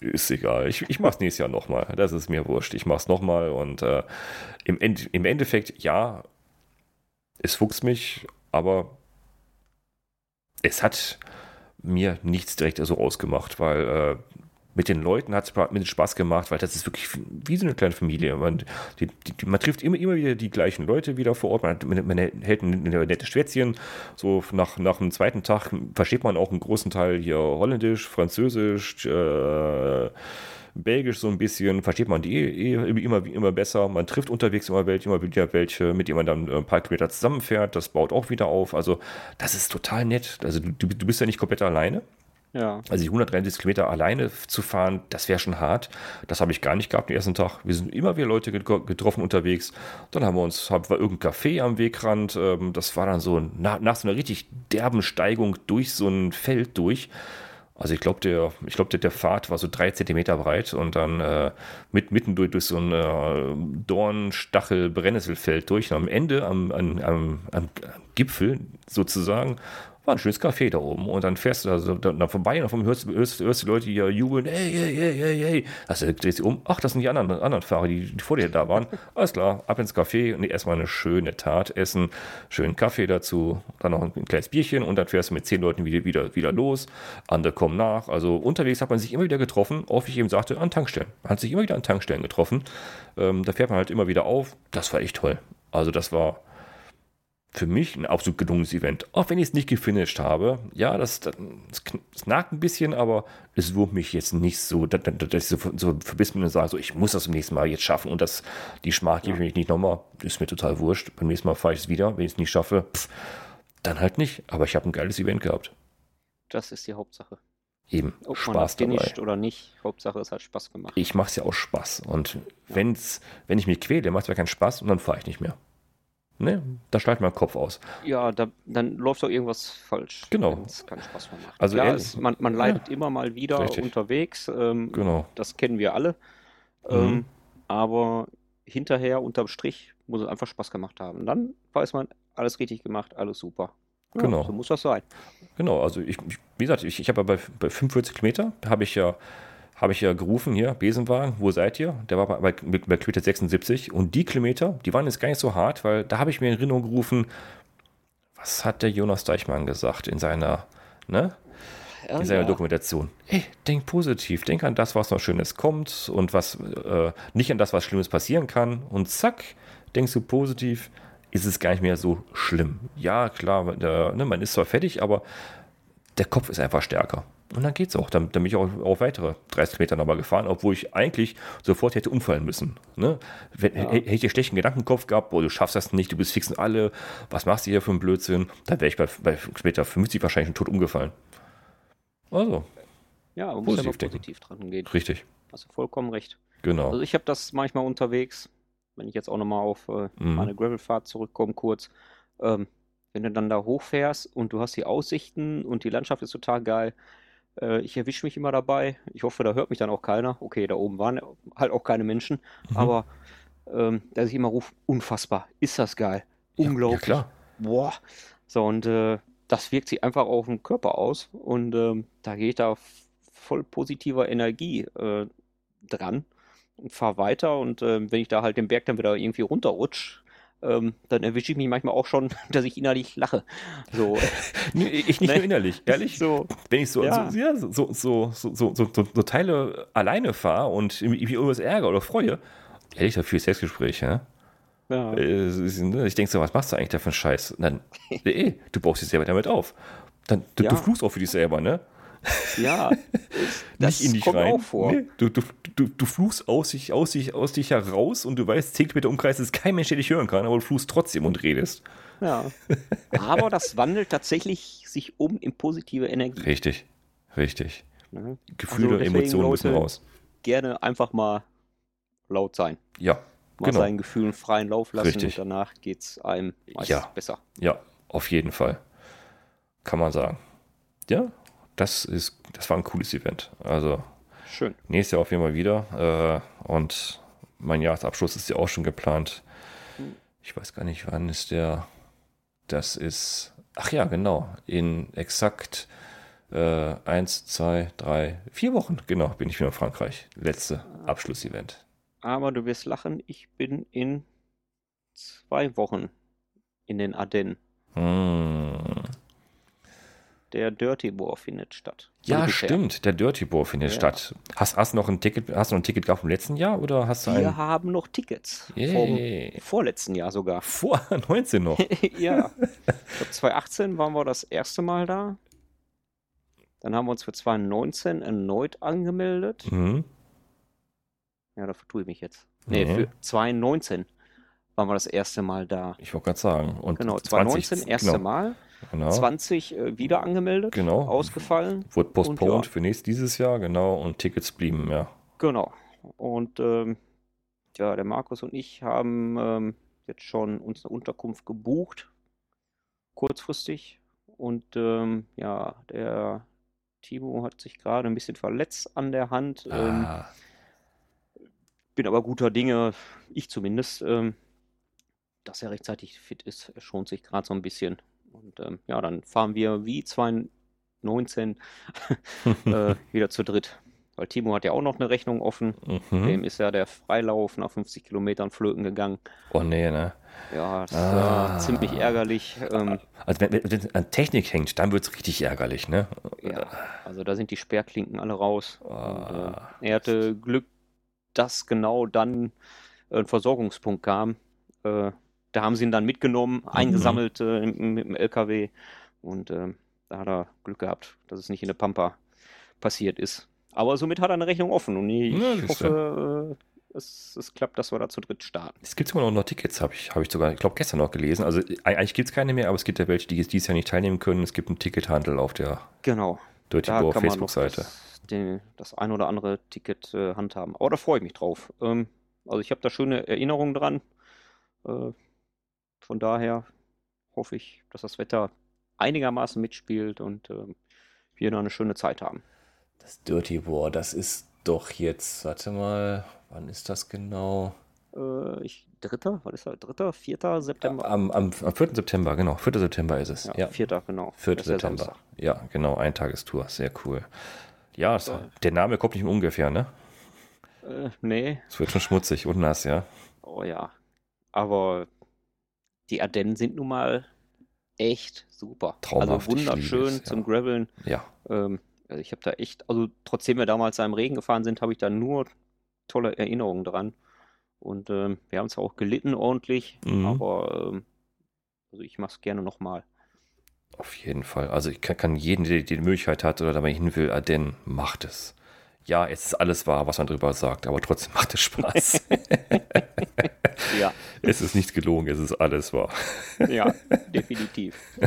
ist egal. Ich, ich mach's nächstes Jahr nochmal. Das ist mir wurscht. Ich mach's nochmal und äh, im, End, im Endeffekt, ja, es fuchst mich, aber es hat mir nichts direkt so ausgemacht, weil äh, mit den Leuten hat es mir Spaß gemacht, weil das ist wirklich wie so eine kleine Familie. Man, die, die, man trifft immer, immer wieder die gleichen Leute wieder vor Ort. Man, man hält ein, nettes Schwätzchen. So nach, nach dem zweiten Tag versteht man auch einen großen Teil hier Holländisch, Französisch, äh, Belgisch so ein bisschen, versteht man die eh, immer, immer besser. Man trifft unterwegs immer welche, immer wieder welche, mit denen man dann ein paar Kilometer zusammenfährt. Das baut auch wieder auf. Also, das ist total nett. Also, du, du bist ja nicht komplett alleine. Ja. Also die 130 Kilometer alleine zu fahren, das wäre schon hart. Das habe ich gar nicht gehabt den ersten Tag. Wir sind immer wieder Leute getroffen unterwegs. Dann haben wir uns, haben wir irgendein Café am Wegrand. Ähm, das war dann so nach, nach so einer richtig derben Steigung durch so ein Feld durch. Also ich glaube, der, ich glaube, der, der Pfad war so drei Zentimeter breit und dann äh, mit, mitten durch, durch so ein äh, Dornstachel Brennnesselfeld durch. Und am Ende, am, am, am, am Gipfel sozusagen, war ein schönes Café da oben. Und dann fährst du also da, vorbei und hörst, hörst, hörst die Leute hier jubeln, hey, hey, hey, hey, hey. Also drehst du um, ach, das sind die anderen, anderen Fahrer, die, die vor dir da waren. *laughs* Alles klar, ab ins Café und erstmal eine schöne Tat essen, schönen Kaffee dazu, dann noch ein, ein kleines Bierchen und dann fährst du mit zehn Leuten wieder, wieder, wieder los. Andere kommen nach. Also unterwegs hat man sich immer wieder getroffen, auch wie ich eben sagte, an Tankstellen. Man hat sich immer wieder an Tankstellen getroffen. Ähm, da fährt man halt immer wieder auf. Das war echt toll. Also das war für mich ein absolut gelungenes Event. Auch wenn ich es nicht gefinisht habe. Ja, das, das, das, nagt ein bisschen, aber es wurmt mich jetzt nicht so, dass, dass ich so, so verbissen bin und sage, so, ich muss das im nächsten Mal jetzt schaffen und das, die Schmach gebe ich mir nicht nochmal. Ist mir total wurscht. Beim nächsten Mal fahre ich es wieder. Wenn ich es nicht schaffe, pff, dann halt nicht. Aber ich habe ein geiles Event gehabt. Das ist die Hauptsache. Eben, Ob Spaß man dabei. oder nicht, Hauptsache es hat Spaß gemacht. Ich mache es ja auch Spaß. Und ja. wenn's, wenn ich mich quäle, macht es mir keinen Spaß und dann fahre ich nicht mehr. Ne? Da schneidet mein Kopf aus. Ja, da, dann läuft doch irgendwas falsch. Genau. Es keinen Spaß mehr macht. Also ja, es, man, man leidet ja. immer mal wieder Richtig. unterwegs. Ähm, genau. Das kennen wir alle. Mhm. Ähm, aber hinterher, unterm Strich, muss es einfach Spaß gemacht haben. Dann weiß man, alles richtig gemacht, alles super. Ja, genau. So muss das sein. Genau, also ich, wie gesagt, ich, ich habe ja bei, bei 45 Kilometer, habe ich ja habe ich ja gerufen hier, Besenwagen, wo seid ihr? Der war bei, bei, bei Kilometer 76 und die Kilometer, die waren jetzt gar nicht so hart, weil da habe ich mir in Erinnerung gerufen, was hat der Jonas Deichmann gesagt in seiner, ne? in seiner ja. Dokumentation. Hey, denk positiv, denk an das, was noch Schönes kommt und was äh, nicht an das, was Schlimmes passieren kann. Und zack, denkst du positiv, ist es gar nicht mehr so schlimm. Ja, klar, der, ne, man ist zwar fertig, aber der Kopf ist einfach stärker. Und dann geht es auch. Dann, dann, bin ich auch, auch weitere 30 Meter nochmal gefahren, obwohl ich eigentlich sofort hätte umfallen müssen. Ne? Wenn, ja. Hätte ich den schlechten Gedankenkopf gehabt, boah, du schaffst das nicht, du bist fixen alle, was machst du hier für einen Blödsinn? Dann wäre ich bei, bei Meter 50 wahrscheinlich schon tot umgefallen. Also. Ja, man muss ja positiv dran gehen. Richtig. Hast du vollkommen recht. Genau. Also ich habe das manchmal unterwegs, wenn ich jetzt auch nochmal auf äh, mhm. meine Gravelfahrt zurückkomme, kurz. Ähm, wenn du dann da hochfährst und du hast die Aussichten und die Landschaft ist total geil, äh, ich erwische mich immer dabei. Ich hoffe, da hört mich dann auch keiner. Okay, da oben waren halt auch keine Menschen, mhm. aber ähm, dass ich immer rufe, unfassbar, ist das geil. Unglaublich. Ja, klar. Boah. So, und äh, das wirkt sich einfach auf den Körper aus. Und ähm, da gehe ich da voll positiver Energie äh, dran und fahre weiter. Und äh, wenn ich da halt den Berg dann wieder irgendwie runterrutsche, ähm, dann erwische ich mich manchmal auch schon, *laughs* dass ich innerlich lache. So. *laughs* ich nicht *laughs* ne? nur innerlich, ehrlich. So, wenn ich so, ja. So, ja, so, so, so, so, so, Teile alleine fahre und mich irgendwas ärgere oder freue, ehrlich, dafür Selbstgespräch, ja. Ja. Äh, ne, ich denke so, was machst du eigentlich da für einen Scheiß? Und dann, ey, du baust dich selber damit auf. Dann, du, ja. du fluchst auch für dich selber, ne? Ja, *laughs* das nicht in dich kommt rein. auch vor. Nee, du, du, du, du fluchst aus dich, aus, dich, aus dich heraus und du weißt, 10 Meter Umkreis ist kein Mensch, der dich hören kann, aber du fluchst trotzdem und redest. Ja. *laughs* Aber das wandelt tatsächlich sich um in positive Energie. Richtig, richtig. Ja. Gefühle, also Emotionen müssen raus. Gerne einfach mal laut sein. Ja. Mal genau. seinen Gefühlen freien Lauf lassen richtig. und danach geht es einem meist ja. besser. Ja, auf jeden Fall. Kann man sagen. Ja, das ist, das war ein cooles Event. Also schön. Nächstes Jahr auf jeden Fall wieder. Äh, und mein Jahresabschluss ist ja auch schon geplant. Ich weiß gar nicht, wann ist der. Das ist. Ach ja, genau. In exakt äh, eins, zwei, drei, vier Wochen, genau, bin ich wieder in Frankreich. Letzte Abschlussevent. Aber du wirst lachen, ich bin in zwei Wochen in den Ardennen. Hm der Dirty Boar findet statt. Ja, stimmt, der Dirty Boar findet ja. statt. Hast, hast, noch ein Ticket, hast du noch ein Ticket gehabt vom letzten Jahr oder hast du Wir ein... haben noch Tickets. Yeah. Vom vorletzten Jahr sogar. *laughs* Vor 19 noch. *laughs* ja. Ich glaube, 2018 waren wir das erste Mal da. Dann haben wir uns für 2019 erneut angemeldet. Mhm. Ja, da vertue ich mich jetzt. Nee, mhm. für 2019 waren wir das erste Mal da. Ich wollte gerade sagen. Und genau, 2019 20, erste genau. Mal. Genau. 20 äh, wieder angemeldet, genau. ausgefallen. Wurde postponed ja. für nächstes dieses Jahr, genau, und Tickets blieben, ja. Genau. Und ähm, ja, der Markus und ich haben ähm, jetzt schon uns eine Unterkunft gebucht, kurzfristig. Und ähm, ja, der Timo hat sich gerade ein bisschen verletzt an der Hand. Ähm, ah. bin aber guter Dinge, ich zumindest, ähm, dass er rechtzeitig fit ist. Er schont sich gerade so ein bisschen. Und ähm, ja, dann fahren wir wie 2019 *laughs* äh, wieder zu dritt. Weil Timo hat ja auch noch eine Rechnung offen. Mhm. Dem ist ja der Freilauf nach 50 Kilometern flöten gegangen. Oh nee, ne? Ja, das ah. war ziemlich ärgerlich. Ähm, also wenn es an Technik hängt, dann wird es richtig ärgerlich, ne? Ja, also da sind die Sperrklinken alle raus. Oh. Und, äh, er hatte Glück, dass genau dann ein Versorgungspunkt kam. Äh, da haben sie ihn dann mitgenommen, mhm. eingesammelt äh, mit dem LKW und äh, da hat er Glück gehabt, dass es nicht in der Pampa passiert ist. Aber somit hat er eine Rechnung offen und ich ja, hoffe, äh, es, es, klappt, dass wir da zu dritt starten. Es gibt sogar noch Tickets, habe ich, hab ich sogar, ich glaube, gestern noch gelesen. Also eigentlich gibt es keine mehr, aber es gibt ja welche, die dieses Jahr nicht teilnehmen können. Es gibt einen Tickethandel auf der genau. Dirty Boar Facebook-Seite. Das, das ein oder andere Ticket äh, handhaben. Aber da freue ich mich drauf. Ähm, also ich habe da schöne Erinnerungen dran. Äh, von daher hoffe ich, dass das Wetter einigermaßen mitspielt und äh, wir noch eine schöne Zeit haben. Das Dirty War, das ist doch jetzt, warte mal, wann ist das genau? Äh, ich, dritter, was ist das? Dritter, vierter September? Am, am, am 4. September, genau. 4. September ist es. Ja, ja. vierter, genau. 4. September. Ja, genau, Eintagestour, sehr cool. Ja, so. der Name kommt nicht ungefähr, ne? Äh, nee. Es wird schon schmutzig und nass, ja. Oh ja. Aber die Ardennen sind nun mal echt super. Traumhaft. Also wunderschön es, zum Graveln. Ja. Ähm, also ich habe da echt, also trotzdem wir damals da im Regen gefahren sind, habe ich da nur tolle Erinnerungen dran. Und ähm, wir haben es auch gelitten ordentlich, mhm. aber ähm, also ich mache es gerne nochmal. Auf jeden Fall. Also ich kann, kann jeden, der die Möglichkeit hat oder da mal hin will, Ardennen, macht es. Ja, es ist alles wahr, was man drüber sagt, aber trotzdem macht es Spaß. *laughs* ja. Es ist nicht gelogen, es ist alles wahr. ja, definitiv. *laughs*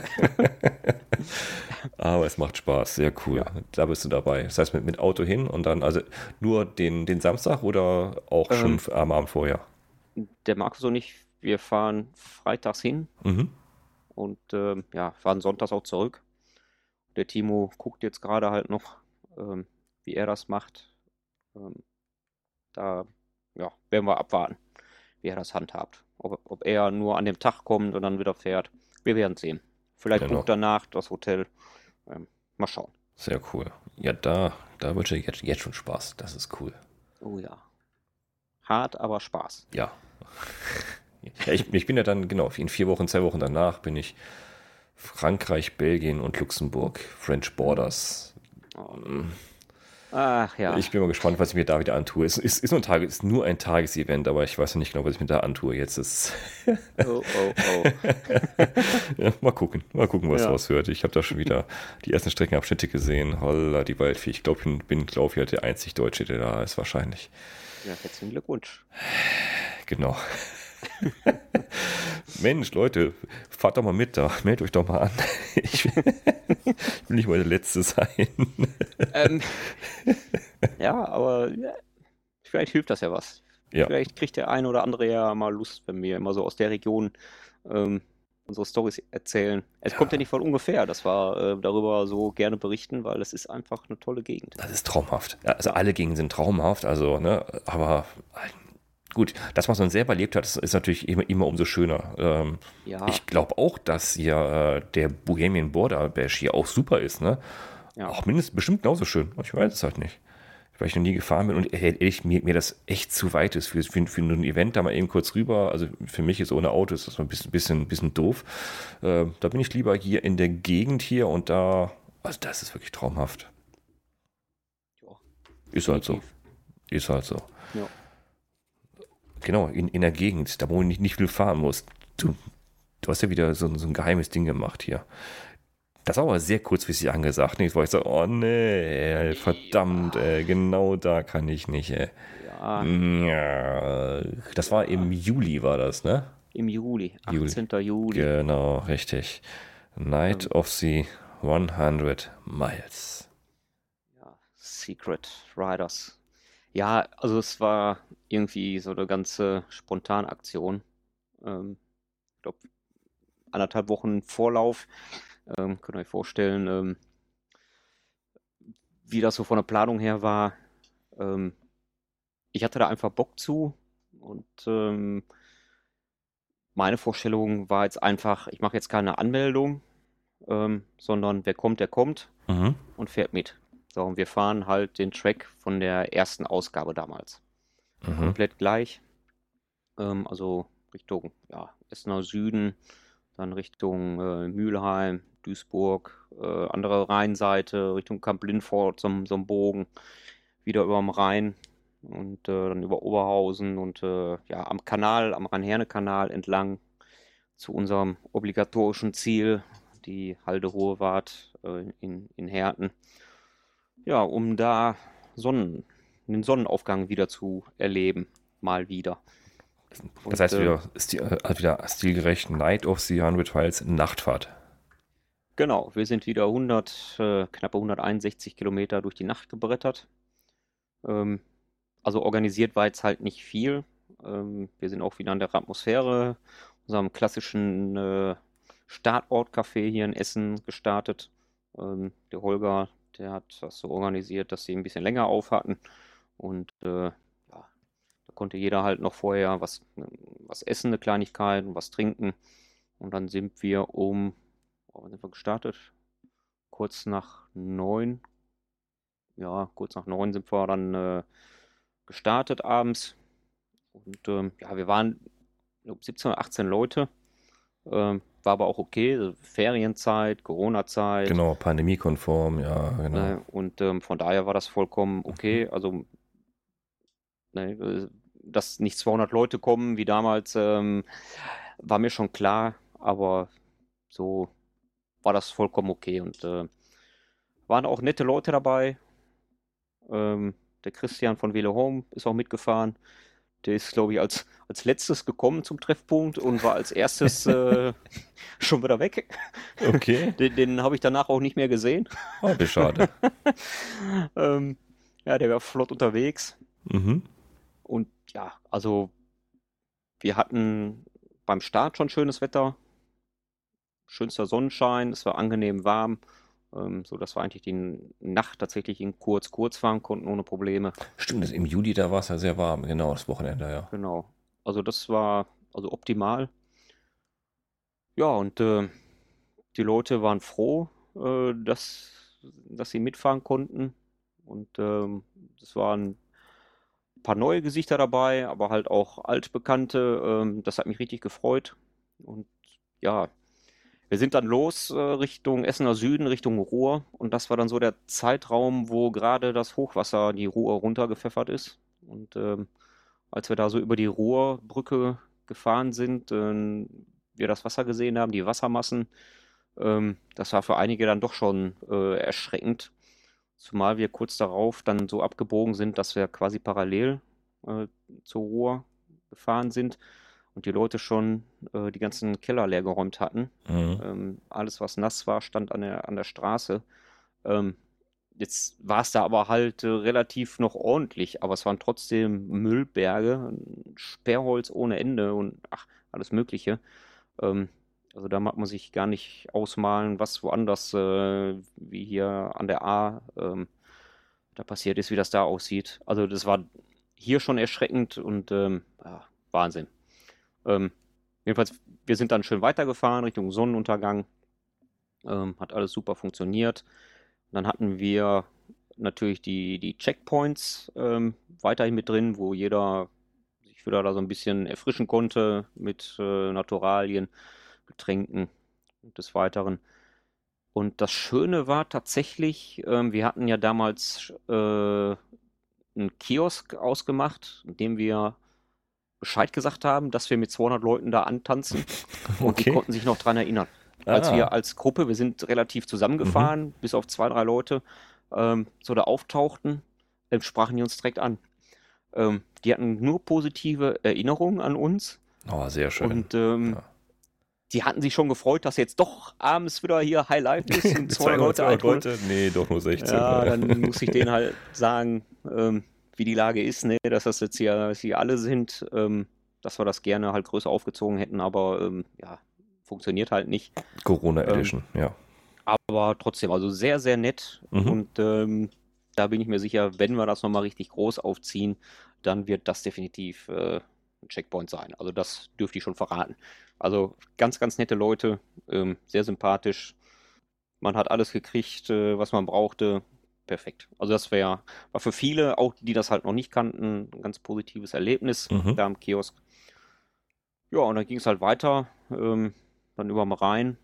Aber es macht Spaß, sehr cool. Ja. Da bist du dabei. Das heißt, mit, mit Auto hin und dann, also nur den, den Samstag oder auch ähm, schon am Abend vorher? Der Markus und ich, wir fahren freitags hin mhm. und ähm, ja, fahren sonntags auch zurück. Der Timo guckt jetzt gerade halt noch, ähm, wie er das macht. Ähm, da ja, werden wir abwarten wie er das handhabt. Ob, ob er nur an dem Tag kommt und dann wieder fährt. Wir werden sehen. Vielleicht genau. bucht danach das Hotel. Ähm, mal schauen. Sehr cool. Ja, da, da wünsche ich jetzt, jetzt schon Spaß. Das ist cool. Oh ja. Hart, aber Spaß. Ja. *laughs* ja ich, ich bin ja dann, genau, in vier Wochen, zwei Wochen danach bin ich Frankreich, Belgien und Luxemburg. French Borders. Oh. Ach ja. Ich bin mal gespannt, was ich mir da wieder antue. Es ist, ist, nur, ein Tag, ist nur ein Tagesevent, aber ich weiß noch nicht genau, was ich mir da antue. Jetzt ist. oh, oh, oh. *laughs* ja, mal gucken, mal gucken, was ja. raushört. Ich habe da schon wieder die ersten Streckenabschnitte gesehen. Holla, die Waldvieh. Ich glaube, ich bin, glaube ich, der einzig Deutsche, der da ist, wahrscheinlich. Ja, herzlichen Glückwunsch. Genau. *laughs* Mensch, Leute, fahrt doch mal mit da. Meldet euch doch mal an. *laughs* Ich will, ich will nicht mal der Letzte sein. *laughs* Ähm, ja, aber ja, vielleicht hilft das ja was. Ja. Vielleicht kriegt der eine oder andere ja mal Lust, wenn wir immer so aus der Region ähm, unsere Stories erzählen. Es ja. kommt ja nicht von ungefähr, dass wir äh, darüber so gerne berichten, weil es ist einfach eine tolle Gegend. Das ist traumhaft. Also alle Gegenden sind traumhaft, also, ne, aber Gut, das, was man selber erlebt hat, ist, ist natürlich immer, immer umso schöner. Ähm, ja. Ich glaube auch, dass hier äh, der Bohemian Border Bash hier auch super ist. Ne? Ja. Auch mindestens bestimmt genauso schön. Ich weiß es halt nicht. Weil ich noch nie gefahren bin und ehrlich, mir, mir das echt zu weit ist für, für, für ein Event da mal eben kurz rüber. Also für mich ist ohne Auto ist das ein bisschen, bisschen, bisschen doof. Äh, da bin ich lieber hier in der Gegend hier und da, also das ist wirklich traumhaft. Ja. Ist halt so. Ist halt so. Ja genau, in, in der Gegend, da wo du nicht, nicht viel fahren musst. Du, du hast ja wieder so, so ein geheimes Ding gemacht hier. Das war aber sehr kurzfristig angesagt. Nicht, wo ich so, oh nee, verdammt, ja. ey, genau da kann ich nicht. Ey. Ja. Das war im Juli, war das, ne? Im Juli, 18. Juli. Juli. Genau, richtig. Night ja. of the 100 Miles. Ja, Secret Riders. Ja, also es war irgendwie so eine ganze Spontanaktion. Ähm, ich glaube, anderthalb Wochen Vorlauf. Ähm, könnt ihr euch vorstellen, ähm, wie das so von der Planung her war. Ähm, ich hatte da einfach Bock zu und ähm, meine Vorstellung war jetzt einfach, ich mache jetzt keine Anmeldung, ähm, sondern wer kommt, der kommt mhm. und fährt mit. So, und wir fahren halt den Track von der ersten Ausgabe damals. Mhm. Komplett gleich. Ähm, also Richtung ja, Essener Süden, dann Richtung äh, Mülheim, Duisburg, äh, andere Rheinseite, Richtung Kamp Lindfort, so, ein Bogen, wieder über dem Rhein und äh, dann über Oberhausen und äh, ja, am Kanal, am Rhein-Herne-Kanal entlang zu unserem obligatorischen Ziel, die Halde Ruhrwart äh, in, in Herten. Ja, um da Sonnen, den Sonnenaufgang wieder zu erleben, mal wieder. Und, das heißt äh, wieder, stil, äh, wieder stilgerecht Night of the 100 Files Nachtfahrt. Genau, wir sind wieder 100, äh, knappe 161 Kilometer durch die Nacht gebrettert. Ähm, also organisiert war jetzt halt nicht viel. Ähm, wir sind auch wieder an der Atmosphäre, unserem klassischen äh, Startort-Café hier in Essen gestartet. Ähm, der Holger, der hat das so organisiert, dass sie ein bisschen länger auf hatten. Und äh, ja, da konnte jeder halt noch vorher was, was essen, eine Kleinigkeit und was trinken. Und dann sind wir um oh, sind wir gestartet? Kurz nach neun. Ja, kurz nach neun sind wir dann äh, gestartet abends. Und ähm, ja, wir waren glaub, 17 oder 18 Leute. Ähm, war aber auch okay. Also Ferienzeit, Corona-Zeit. Genau, pandemiekonform, ja, genau. Ne, und ähm, von daher war das vollkommen okay. Mhm. Also, ne, dass nicht 200 Leute kommen wie damals, ähm, war mir schon klar. Aber so war das vollkommen okay. Und äh, waren auch nette Leute dabei. Ähm, der Christian von Wele Home ist auch mitgefahren. Der ist, glaube ich, als, als letztes gekommen zum Treffpunkt und war als erstes *laughs* äh, schon wieder weg. Okay. *laughs* Den, den habe ich danach auch nicht mehr gesehen. Oh, wie schade. *laughs* ähm, ja, der war flott unterwegs. Mhm. Und ja, also wir hatten beim Start schon schönes Wetter schönster Sonnenschein, es war angenehm warm, ähm, so dass wir eigentlich die Nacht tatsächlich in kurz kurz fahren konnten ohne Probleme. Stimmt, das im Juli da war es ja sehr warm, genau das Wochenende, ja. Genau, also das war also optimal. Ja und äh, die Leute waren froh, äh, dass dass sie mitfahren konnten und ähm, es waren ein paar neue Gesichter dabei, aber halt auch altbekannte. Ähm, das hat mich richtig gefreut und ja, wir sind dann los äh, Richtung Essener Süden, Richtung Ruhr. Und das war dann so der Zeitraum, wo gerade das Hochwasser die Ruhr runtergepfeffert ist. Und ähm, als wir da so über die Ruhrbrücke gefahren sind, äh, wir das Wasser gesehen haben, die Wassermassen, ähm, das war für einige dann doch schon äh, erschreckend. Zumal wir kurz darauf dann so abgebogen sind, dass wir quasi parallel äh, zur Ruhr gefahren sind und die Leute schon äh, die ganzen Keller leer geräumt hatten. Mhm. Ähm, alles, was nass war, stand an der, an der Straße. Ähm, jetzt war es da aber halt äh, relativ noch ordentlich, aber es waren trotzdem Müllberge, Sperrholz ohne Ende und ach, alles Mögliche. Ähm, also da mag man sich gar nicht ausmalen, was woanders, äh, wie hier an der A, ähm, da passiert ist, wie das da aussieht. Also das war hier schon erschreckend und ähm, ja, Wahnsinn. Ähm, jedenfalls, wir sind dann schön weitergefahren Richtung Sonnenuntergang. Ähm, hat alles super funktioniert. dann hatten wir natürlich die, die Checkpoints ähm, weiterhin mit drin, wo jeder sich wieder da so ein bisschen erfrischen konnte mit äh, Naturalien, Getränken und des Weiteren. Und das Schöne war tatsächlich, ähm, wir hatten ja damals äh, einen Kiosk ausgemacht, in dem wir Bescheid gesagt haben, dass wir mit 200 Leuten da antanzen. *laughs* Und okay. die konnten sich noch dran erinnern. Ah. Als wir als Gruppe, wir sind relativ zusammengefahren, mhm. bis auf zwei, drei Leute, ähm, so da auftauchten, ähm, sprachen die uns direkt an. Ähm, die hatten nur positive Erinnerungen an uns. Oh, sehr schön. Und ähm, ja. Die hatten sich schon gefreut, dass jetzt doch abends wieder hier High Life ist *laughs* und zwei Leute Leute? Nee, doch nur 16. Ja, dann muss ich denen halt *laughs* sagen, ähm, wie die Lage ist, ne, dass das jetzt hier, hier alle sind, ähm, dass wir das gerne halt größer aufgezogen hätten, aber ähm, ja, funktioniert halt nicht. Corona ähm, Edition, ja. Aber trotzdem, also sehr, sehr nett mhm. und ähm, da bin ich mir sicher, wenn wir das nochmal richtig groß aufziehen, dann wird das definitiv äh, Checkpoint sein. Also das dürfte ich schon verraten. Also ganz, ganz nette Leute, ähm, sehr sympathisch. Man hat alles gekriegt, äh, was man brauchte perfekt. Also das wäre, war für viele, auch die das halt noch nicht kannten, ein ganz positives Erlebnis mhm. da am Kiosk. Ja, und dann ging es halt weiter, ähm, dann über Rhein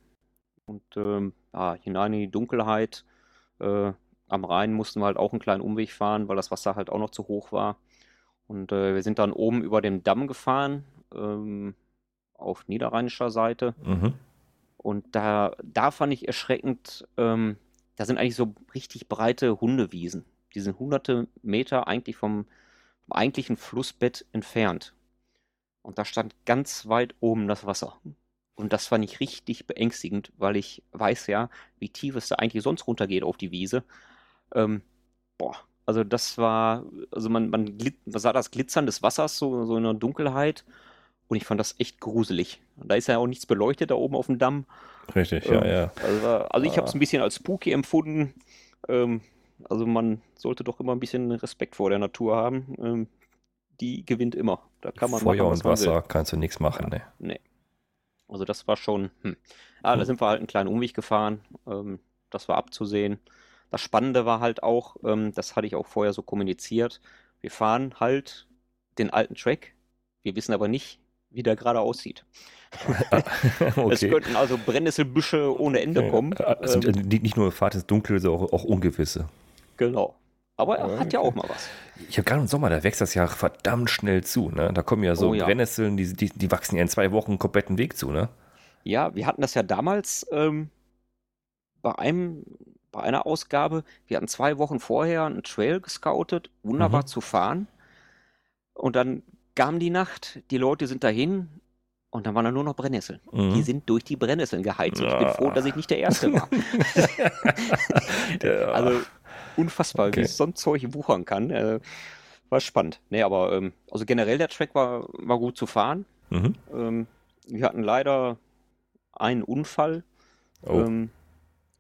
und ähm, ja, hinein in die Dunkelheit. Äh, am Rhein mussten wir halt auch einen kleinen Umweg fahren, weil das Wasser halt auch noch zu hoch war. Und äh, wir sind dann oben über dem Damm gefahren. Ähm, auf niederrheinischer Seite. Mhm. Und da, da fand ich erschreckend, ähm, da sind eigentlich so richtig breite Hundewiesen. Die sind hunderte Meter eigentlich vom, vom eigentlichen Flussbett entfernt. Und da stand ganz weit oben das Wasser. Und das fand ich richtig beängstigend, weil ich weiß ja, wie tief es da eigentlich sonst runtergeht auf die Wiese. Ähm, boah, also das war, also man, man, man sah das Glitzern des Wassers so, so in der Dunkelheit und ich fand das echt gruselig. Da ist ja auch nichts beleuchtet da oben auf dem Damm. Richtig, ähm, ja, ja. Also, also ich habe es ein bisschen als spooky empfunden. Ähm, also man sollte doch immer ein bisschen Respekt vor der Natur haben. Ähm, die gewinnt immer. Da kann man Feuer machen, und Wasser kannst du nichts machen, ja, ne. Nee. Also das war schon. Hm. Ah, hm. da sind wir halt einen kleinen Umweg gefahren. Ähm, das war abzusehen. Das Spannende war halt auch, ähm, das hatte ich auch vorher so kommuniziert. Wir fahren halt den alten Track. Wir wissen aber nicht, wie der gerade aussieht. *laughs* okay. Es könnten also Brennnesselbüsche ohne Ende kommen. Also nicht nur Fahrt ins Dunkel, sondern auch, auch ungewisse. Genau. Aber er okay. hat ja auch mal was. Ich habe gerade im Sommer, da wächst das ja verdammt schnell zu. Ne? Da kommen ja so oh, ja. Brennnesseln, die, die, die, wachsen ja in zwei Wochen einen kompletten Weg zu. Ne? Ja, wir hatten das ja damals ähm, bei einem, bei einer Ausgabe. Wir hatten zwei Wochen vorher einen Trail gescoutet, wunderbar mhm. zu fahren. Und dann kam die Nacht, die Leute sind dahin und dann waren da nur noch Brennnesseln. Mhm. Die sind durch die Brennnesseln geheizt. Und ich bin froh, dass ich nicht der Erste war. *laughs* *laughs* ja. Also unfassbar, okay. wie so ein Zeug wuchern kann. Äh, war spannend. Nee, aber ähm, also generell der Track war, war gut zu fahren. Mhm. Ähm, wir hatten leider einen Unfall. Oh. Ähm,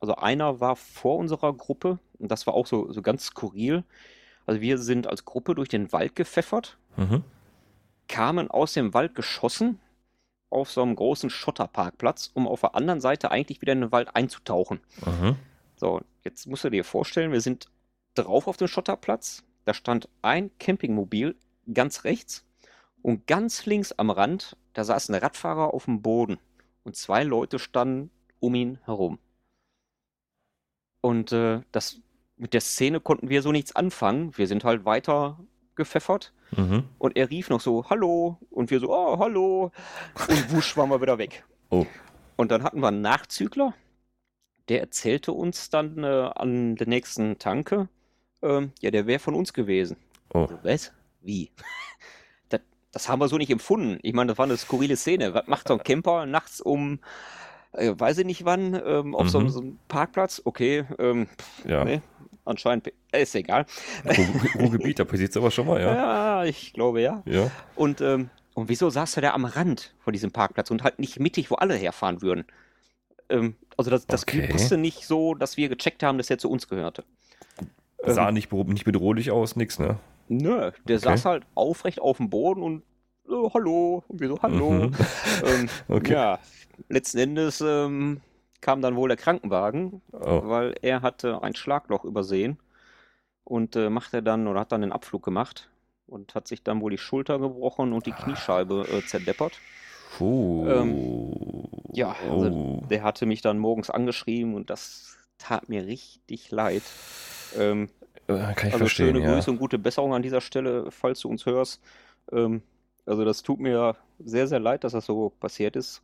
also einer war vor unserer Gruppe und das war auch so, so ganz skurril. Also wir sind als Gruppe durch den Wald gepfeffert. Mhm kamen aus dem Wald geschossen auf so einem großen Schotterparkplatz, um auf der anderen Seite eigentlich wieder in den Wald einzutauchen. Mhm. So, jetzt musst du dir vorstellen, wir sind drauf auf dem Schotterplatz. Da stand ein Campingmobil ganz rechts und ganz links am Rand, da saß ein Radfahrer auf dem Boden und zwei Leute standen um ihn herum. Und äh, das, mit der Szene konnten wir so nichts anfangen. Wir sind halt weiter gepfeffert. Mhm. Und er rief noch so, hallo. Und wir so, oh, hallo. Und wusch waren wir wieder weg. Oh. Und dann hatten wir einen Nachzügler, der erzählte uns dann äh, an der nächsten Tanke, äh, ja, der wäre von uns gewesen. Oh. Also, was? Wie? *laughs* das, das, haben wir so nicht empfunden. Ich meine, das war eine skurrile Szene. Was macht so ein Camper nachts um, äh, weiß ich nicht wann, ähm, auf mhm. so, so, einem Parkplatz? Okay, ähm, ja. Nee, anscheinend äh, ist egal. Ruhrgebiet, da passiert es aber schon mal, ja. *laughs* Ja, ich glaube ja. ja. Und, ähm, und wieso saß er da am Rand von diesem Parkplatz und halt nicht mittig, wo alle herfahren würden? Ähm, also das, das okay. wusste nicht so, dass wir gecheckt haben, dass er zu uns gehörte. Sah ähm, nicht, nicht bedrohlich aus, nix, ne? Nö, der okay. saß halt aufrecht auf dem Boden und oh, hallo, und wir so, hallo. Mhm. *laughs* ähm, okay. Ja, letzten Endes ähm, kam dann wohl der Krankenwagen, oh. weil er hatte ein Schlagloch übersehen und äh, machte dann oder hat dann den Abflug gemacht und hat sich dann wohl die Schulter gebrochen und die ah. Kniescheibe äh, zerdeppert. Puh. Ähm, ja, also oh. der hatte mich dann morgens angeschrieben und das tat mir richtig leid. Ähm, äh, Kann ich also verstehen, schöne ja. Grüße und gute Besserung an dieser Stelle, falls du uns hörst. Ähm, also das tut mir sehr, sehr leid, dass das so passiert ist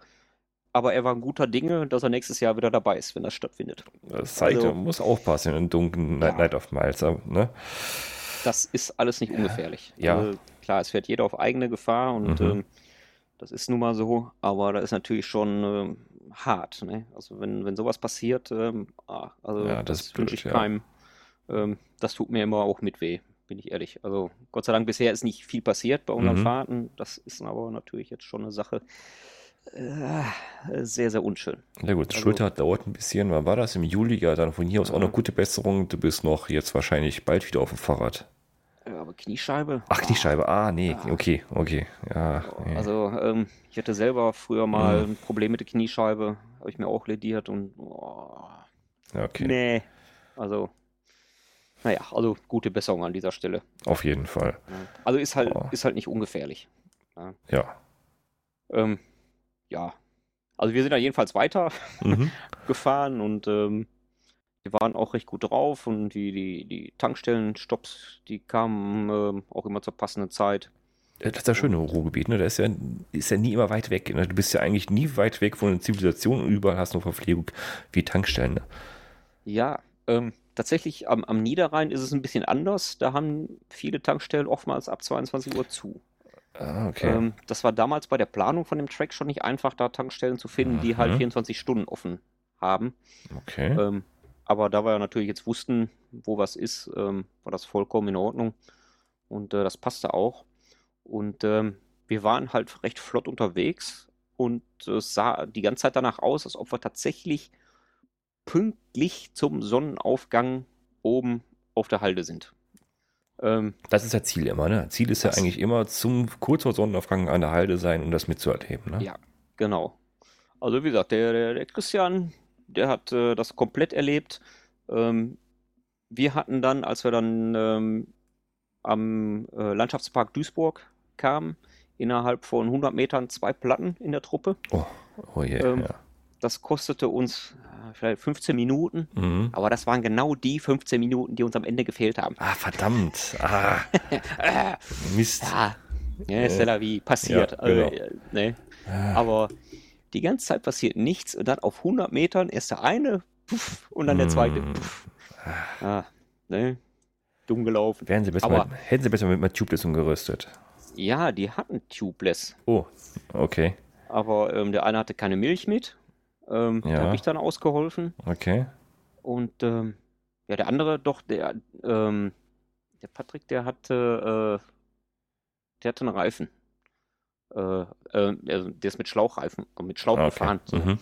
aber er war ein guter Dinge, dass er nächstes Jahr wieder dabei ist, wenn das stattfindet. Das zeigt, also, man muss aufpassen in dunklen ja. Night of Miles. Ne? Das ist alles nicht ungefährlich. Ja. Also, klar, es fährt jeder auf eigene Gefahr und mhm. ähm, das ist nun mal so, aber da ist natürlich schon ähm, hart. Ne? Also wenn, wenn sowas passiert, ähm, ah, also ja, das, das wünsche ich ja. keinem. Ähm, das tut mir immer auch mit weh, bin ich ehrlich. Also Gott sei Dank bisher ist nicht viel passiert bei unseren mhm. Fahrten. Das ist aber natürlich jetzt schon eine Sache, äh, sehr, sehr unschön. Ja gut, also, Schulter dauert ein bisschen. Wann war das? Im Juli? Ja, dann von hier aus auch eine gute Besserung. Du bist noch jetzt wahrscheinlich bald wieder auf dem Fahrrad. Aber Kniescheibe? Ach, Kniescheibe. Ah, nee. Okay, okay. Ja, nee. Also, ähm, ich hatte selber früher mal mhm. ein Problem mit der Kniescheibe. Habe ich mir auch lediert und. Oh, okay. Nee. Also, naja, also gute Besserung an dieser Stelle. Auf jeden Fall. Also ist halt, oh. ist halt nicht ungefährlich. Ja. ja. Ähm, ja, also wir sind da jedenfalls weiter *laughs* mhm. gefahren und ähm, wir waren auch recht gut drauf und die, die, die Tankstellenstopps, die kamen ähm, auch immer zur passenden Zeit. Das ist das schöne Ruhrgebiet, ne? Da ist ja, ist ja nie immer weit weg. Ne? Du bist ja eigentlich nie weit weg von der Zivilisation und überall hast du Verpflegung wie Tankstellen. Ne? Ja, ähm, tatsächlich am, am, Niederrhein ist es ein bisschen anders. Da haben viele Tankstellen oftmals ab 22 Uhr zu. Ah, okay. Ähm, das war damals bei der Planung von dem Track schon nicht einfach, da Tankstellen zu finden, mhm. die halt 24 Stunden offen haben. Okay. Ähm, aber da wir natürlich jetzt wussten, wo was ist, ähm, war das vollkommen in Ordnung. Und äh, das passte auch. Und ähm, wir waren halt recht flott unterwegs und es sah die ganze Zeit danach aus, als ob wir tatsächlich pünktlich zum Sonnenaufgang oben auf der Halde sind. Ähm, das ist ja Ziel immer, ne? Ziel ist ja eigentlich immer zum kurz vor Sonnenaufgang an der Halde sein, um das mitzuerleben, ne? Ja, genau. Also wie gesagt, der, der, der Christian, der hat äh, das komplett erlebt. Ähm, wir hatten dann, als wir dann ähm, am äh, Landschaftspark Duisburg kamen, innerhalb von 100 Metern zwei Platten in der Truppe. Oh, oh je, ähm, ja. Das kostete uns vielleicht 15 Minuten, mhm. aber das waren genau die 15 Minuten, die uns am Ende gefehlt haben. Ah, verdammt. Ah. *laughs* Mist. Ja, ja ist ja wie passiert. Ja, genau. also, ne? ah. Aber die ganze Zeit passiert nichts und dann auf 100 Metern erst der eine puff, und dann der zweite. Mhm. Puff. Ah, ne? Dumm gelaufen. Wären sie besser Aber, mit, hätten sie besser mit, mit Tubeless umgerüstet. Ja, die hatten Tubeless. Oh, okay. Aber ähm, der eine hatte keine Milch mit. Ähm, ja. Da habe ich dann ausgeholfen. Okay. Und ähm, ja, der andere doch, der, ähm, der Patrick, der hatte, äh, der hatte einen Reifen. Äh, äh, der ist mit Schlauchreifen, mit Schlauch okay. gefahren. So. Mhm.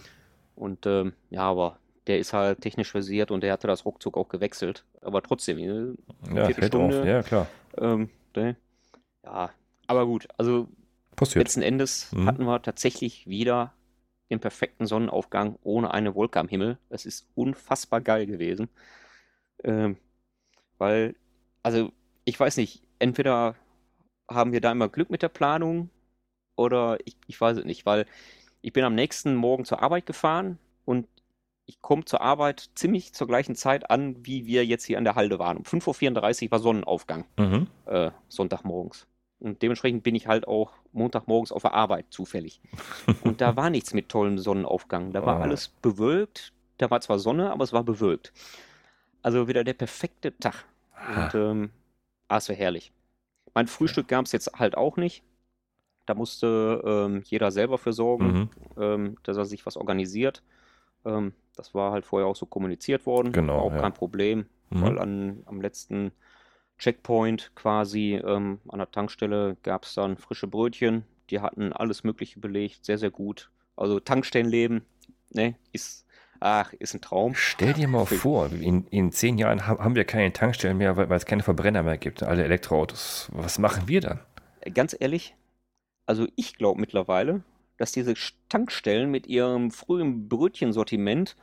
Und ähm, ja, aber der ist halt technisch versiert und der hatte das ruckzuck auch gewechselt. Aber trotzdem, eine ja, Viertelstunde. Auf. Ja, klar. Ähm, ne? Ja, aber gut, also Passiert. letzten Endes mhm. hatten wir tatsächlich wieder den perfekten Sonnenaufgang ohne eine Wolke am Himmel. Das ist unfassbar geil gewesen. Ähm, weil, also, ich weiß nicht, entweder haben wir da immer Glück mit der Planung oder ich, ich weiß es nicht, weil ich bin am nächsten Morgen zur Arbeit gefahren und ich komme zur Arbeit ziemlich zur gleichen Zeit an, wie wir jetzt hier an der Halde waren. Um 5.34 Uhr war Sonnenaufgang, mhm. äh, Sonntagmorgens. Und dementsprechend bin ich halt auch Montagmorgens auf der Arbeit zufällig. *laughs* Und da war nichts mit tollem Sonnenaufgang. Da war oh. alles bewölkt. Da war zwar Sonne, aber es war bewölkt. Also wieder der perfekte Tag. Und ähm, ah, es wäre herrlich. Mein Frühstück gab es jetzt halt auch nicht. Da musste ähm, jeder selber für sorgen, mhm. ähm, dass er sich was organisiert. Ähm, das war halt vorher auch so kommuniziert worden. Genau. War auch ja. kein Problem, mhm. weil an, am letzten Checkpoint quasi ähm, an der Tankstelle gab es dann frische Brötchen. Die hatten alles Mögliche belegt, sehr, sehr gut. Also Tankstellenleben, ne, ist, ach, ist ein Traum. Stell dir mal vor, in, in zehn Jahren haben wir keine Tankstellen mehr, weil, weil es keine Verbrenner mehr gibt, alle Elektroautos. Was machen wir dann? Ganz ehrlich, also ich glaube mittlerweile, dass diese Tankstellen mit ihrem frühen Brötchensortiment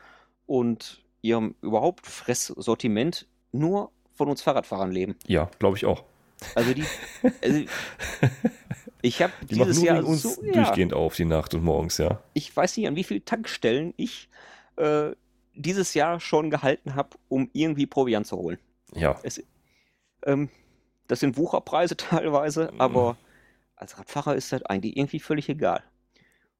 und ihrem überhaupt Fresssortiment nur von uns Fahrradfahrern leben. Ja, glaube ich auch. Also die, also *laughs* ich habe dieses Jahr uns so, durchgehend ja, auf die Nacht und morgens, ja. Ich weiß nicht, an wie vielen Tankstellen ich äh, dieses Jahr schon gehalten habe, um irgendwie Proviant zu holen. Ja. Es, ähm, das sind Wucherpreise *laughs* teilweise, mhm. aber als Radfahrer ist das eigentlich irgendwie völlig egal.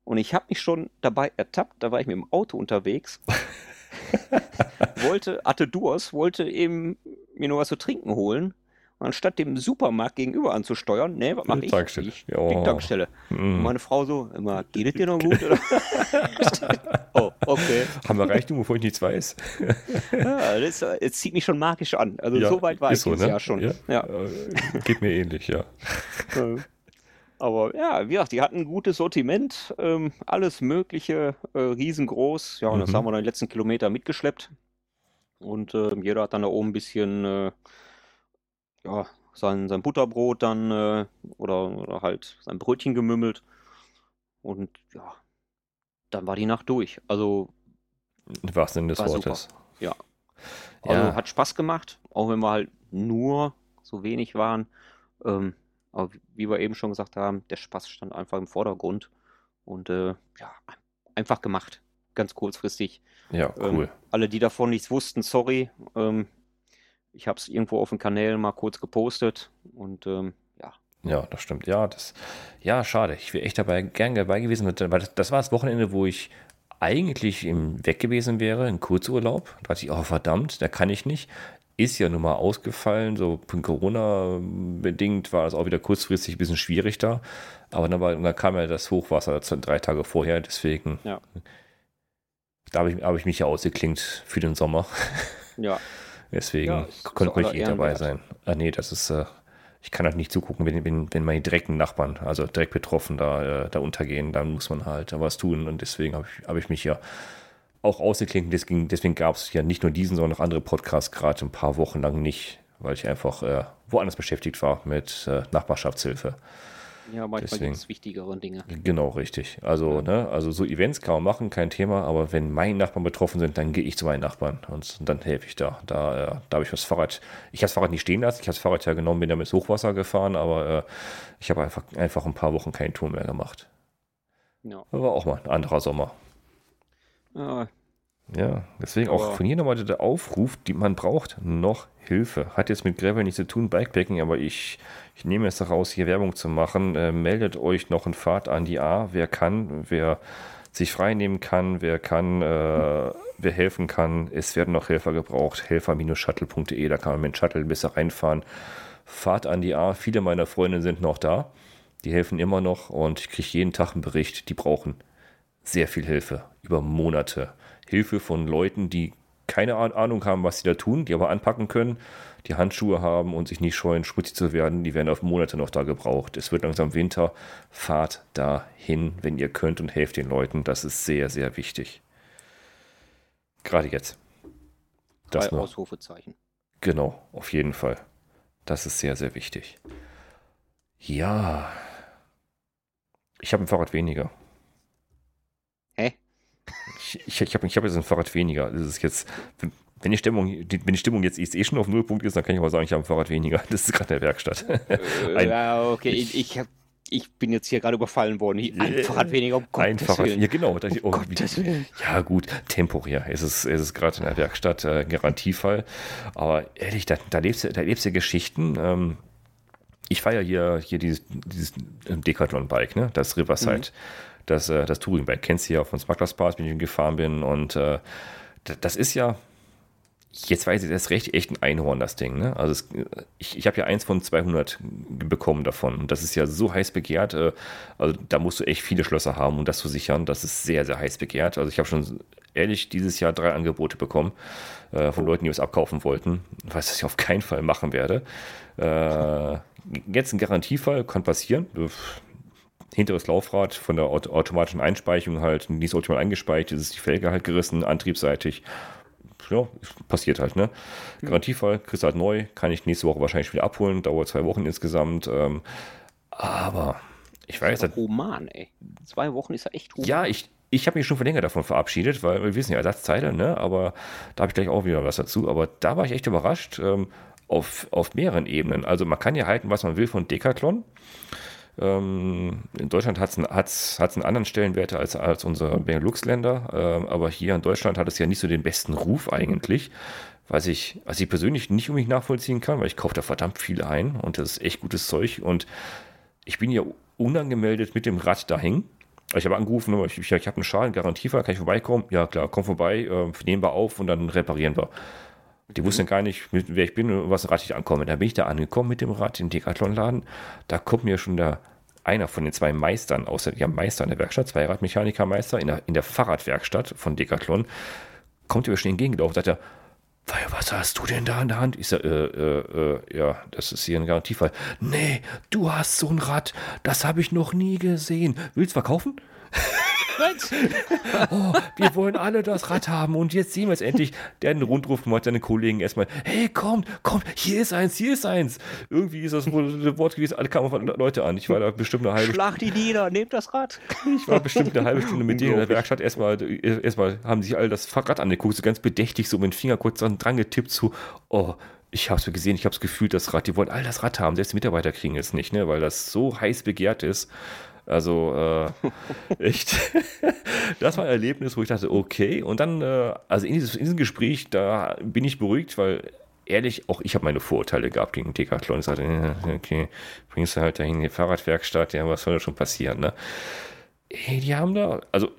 Und ich habe mich schon dabei ertappt, da war ich mit dem Auto unterwegs *laughs* wollte, hatte Durst, wollte eben mir nur was zu trinken holen. Und anstatt dem Supermarkt gegenüber anzusteuern, ne, was mache ich? Tankstelle. Ich, ja. Die Tankstelle. Mm. meine Frau so, immer, geht es dir noch gut? *laughs* oh, okay. Haben wir Reichtum, bevor ich nichts weiß? ja, das, das, zieht mich schon magisch an. Also ja, so weit war ich so, ne? Jahr schon. Ja? ja. Geht mir ähnlich, ja. Aber ja, wie gesagt, die hatten ein gutes Sortiment, ähm, alles Mögliche, äh, riesengroß. Ja, und mhm. das haben wir dann die letzten Kilometer mitgeschleppt. Und äh, jeder hat dann da oben ein bisschen, äh, ja, sein, sein Butterbrot dann äh, oder, oder halt sein Brötchen gemümmelt. Und ja, dann war die Nacht durch. Also. Was denn des Wortes? Super. Ja. Also ja. hat Spaß gemacht, auch wenn wir halt nur so wenig waren. Ähm, aber wie wir eben schon gesagt haben, der Spaß stand einfach im Vordergrund. Und äh, ja, einfach gemacht. Ganz kurzfristig. Ja, ähm, cool. Ähm, alle, die davon nichts wussten, sorry. Ähm, ich habe es irgendwo auf den Kanälen mal kurz gepostet. Und ähm, ja. Ja, das stimmt. Ja, das, ja, schade. Ich wäre echt dabei gern dabei gewesen, weil das, das war das Wochenende, wo ich eigentlich im weg gewesen wäre, in Kurzurlaub. Da dachte ich, oh verdammt, da kann ich nicht. Ist ja nun mal ausgefallen, so Corona bedingt war das auch wieder kurzfristig ein bisschen schwierig da. Aber dann, war, dann kam ja das Hochwasser drei Tage vorher, deswegen ja. Da habe ich, hab ich mich ja ausgeklingt für den Sommer. *laughs* Ja. deswegen ja, konnte ich eh dabei sein. Ah, nee, das ist, äh, ich kann halt nicht zugucken, wenn, wenn, wenn meine direkten Nachbarn, also direkt betroffen, da, äh, da untergehen, dann muss man halt was tun. Und deswegen habe ich, hab ich mich ja auch ausgeklinkt. Deswegen, deswegen gab es ja nicht nur diesen, sondern auch andere Podcasts gerade ein paar Wochen lang nicht, weil ich einfach äh, woanders beschäftigt war mit äh, Nachbarschaftshilfe. Ja, manchmal gibt es wichtigere Dinge. Genau, richtig. Also, ja. ne, also so Events kann man machen, kein Thema, aber wenn meine Nachbarn betroffen sind, dann gehe ich zu meinen Nachbarn und, dann helfe ich da. Da, äh, da habe ich das Fahrrad, ich habe das Fahrrad nicht stehen lassen, ich habe das Fahrrad ja genommen, bin damit Hochwasser gefahren, aber äh, ich habe einfach, einfach ein paar Wochen keinen Tour mehr gemacht. Ja. War auch mal ein anderer Sommer. Ja, ja, deswegen auch von hier nochmal der Aufruf, die man braucht noch Hilfe. Hat jetzt mit Gravel nichts zu tun, Bikepacking, aber ich, ich nehme es daraus, hier Werbung zu machen. Äh, meldet euch noch ein Fahrt an die A, wer kann, wer sich freinehmen kann, wer kann, äh, wer helfen kann. Es werden noch Helfer gebraucht. Helfer-shuttle.de, da kann man mit dem Shuttle besser reinfahren. Fahrt an die A. Viele meiner Freunde sind noch da. Die helfen immer noch und ich kriege jeden Tag einen Bericht. Die brauchen sehr viel Hilfe über Monate. Hilfe von Leuten, die keine Ahnung haben, was sie da tun, die aber anpacken können, die Handschuhe haben und sich nicht scheuen, schmutzig zu werden, die werden auf Monate noch da gebraucht. Es wird langsam Winter. Fahrt dahin, wenn ihr könnt und helft den Leuten. Das ist sehr, sehr wichtig. Gerade jetzt. Das Drei Ausrufezeichen. Genau, auf jeden Fall. Das ist sehr, sehr wichtig. Ja. Ich habe ein Fahrrad weniger. Ich, ich, ich habe ich hab jetzt ein Fahrrad weniger. Das ist jetzt, wenn die Stimmung, die, wenn die Stimmung jetzt eh schon auf Nullpunkt ist, dann kann ich mal sagen, ich habe ein Fahrrad weniger. Das ist gerade in der Werkstatt. Äh, ja, okay. Ich, ich, hab, ich bin jetzt hier gerade überfallen worden. Ein äh, Fahrrad weniger, um Ein Fahrrad, ja genau. Das, oh, ja gut, temporär. Es ist, es ist gerade in der Werkstatt äh, Garantiefall. Aber ehrlich, da, da, lebst, da lebst du Geschichten. Ähm, ich feiere hier, hier dieses, dieses Decathlon-Bike, ne? das Riverside. Mhm das, äh, das Touring-Bike. Kennst du ja von Smugglers Pass, wenn ich gefahren bin. Und äh, das ist ja, jetzt weiß ich, das ist recht echt ein Einhorn, das Ding. Ne? Also es, ich, ich habe ja eins von 200 bekommen davon. Und das ist ja so heiß begehrt. Äh, also da musst du echt viele Schlösser haben, um das zu sichern. Das ist sehr, sehr heiß begehrt. Also ich habe schon ehrlich dieses Jahr drei Angebote bekommen äh, von Leuten, die es abkaufen wollten. Was ich auf keinen Fall machen werde. Äh, jetzt ein Garantiefall, kann passieren hinteres Laufrad von der automatischen Einspeichung halt nicht so optimal eingespeicht, ist die Felge halt gerissen, antriebsseitig. Ja, passiert halt, ne? Mhm. Garantiefall, kriegst halt neu, kann ich nächste Woche wahrscheinlich wieder abholen, dauert zwei Wochen insgesamt. Ähm, aber ich weiß. Das ist Roman, ey. Zwei Wochen ist ja echt human. Ja, ich, ich habe mich schon für länger davon verabschiedet, weil wir wissen ja, Ersatzteile, ne? Aber da habe ich gleich auch wieder was dazu. Aber da war ich echt überrascht ähm, auf, auf mehreren Ebenen. Also man kann ja halten, was man will von Decathlon. Ähm, in Deutschland hat es einen anderen Stellenwert als, als unsere Benelux-Länder, ähm, aber hier in Deutschland hat es ja nicht so den besten Ruf eigentlich, was ich, was ich persönlich nicht unbedingt nachvollziehen kann, weil ich kaufe da verdammt viel ein und das ist echt gutes Zeug und ich bin ja unangemeldet mit dem Rad dahin. Ich habe angerufen, ich, ich, ich habe einen Schal, einen Garantiefall, kann ich vorbeikommen? Ja klar, komm vorbei, äh, nehmen wir auf und dann reparieren wir. Die wussten gar nicht, wer ich bin und was Rad ich ankomme. Da bin ich da angekommen mit dem Rad im Decathlon-Laden. Da kommt mir schon der, einer von den zwei Meistern, außer haben Meister in der Werkstatt, zwei Radmechanikermeister in der, in der Fahrradwerkstatt von Decathlon, kommt mir schon entgegengelaufen und sagt er, was hast du denn da in der Hand? Ich sage, äh, äh, äh, ja, das ist hier ein Garantiefall. Nee, du hast so ein Rad, das habe ich noch nie gesehen. Willst du verkaufen? *laughs* oh, wir wollen alle das Rad haben und jetzt sehen wir es endlich. Der hat einen Rundruf gemacht, seine Kollegen erstmal, hey, kommt, kommt, hier ist eins, hier ist eins. Irgendwie ist das Wort gewesen, alle kamen von Leute an. Ich war da bestimmt eine halbe Stunde. Schlag die nieder, nehmt das Rad. Ich war bestimmt eine halbe Stunde mit denen in der Werkstatt. Erstmal, erstmal haben sich alle das Rad angeguckt, so ganz bedächtig, so mit dem Finger kurz dran getippt, so, oh, ich habe es gesehen, ich habe es gefühlt, das Rad, die wollen all das Rad haben, selbst die Mitarbeiter kriegen es nicht, ne, weil das so heiß begehrt ist. Also äh, echt, *laughs* das war ein Erlebnis, wo ich dachte, okay. Und dann, äh, also in, dieses, in diesem Gespräch, da bin ich beruhigt, weil ehrlich, auch ich habe meine Vorurteile gehabt gegen Decathlon. Ich sagte, okay, bringst du halt dahin in die Fahrradwerkstatt, ja, was soll da schon passieren, ne? Hey, die haben da, also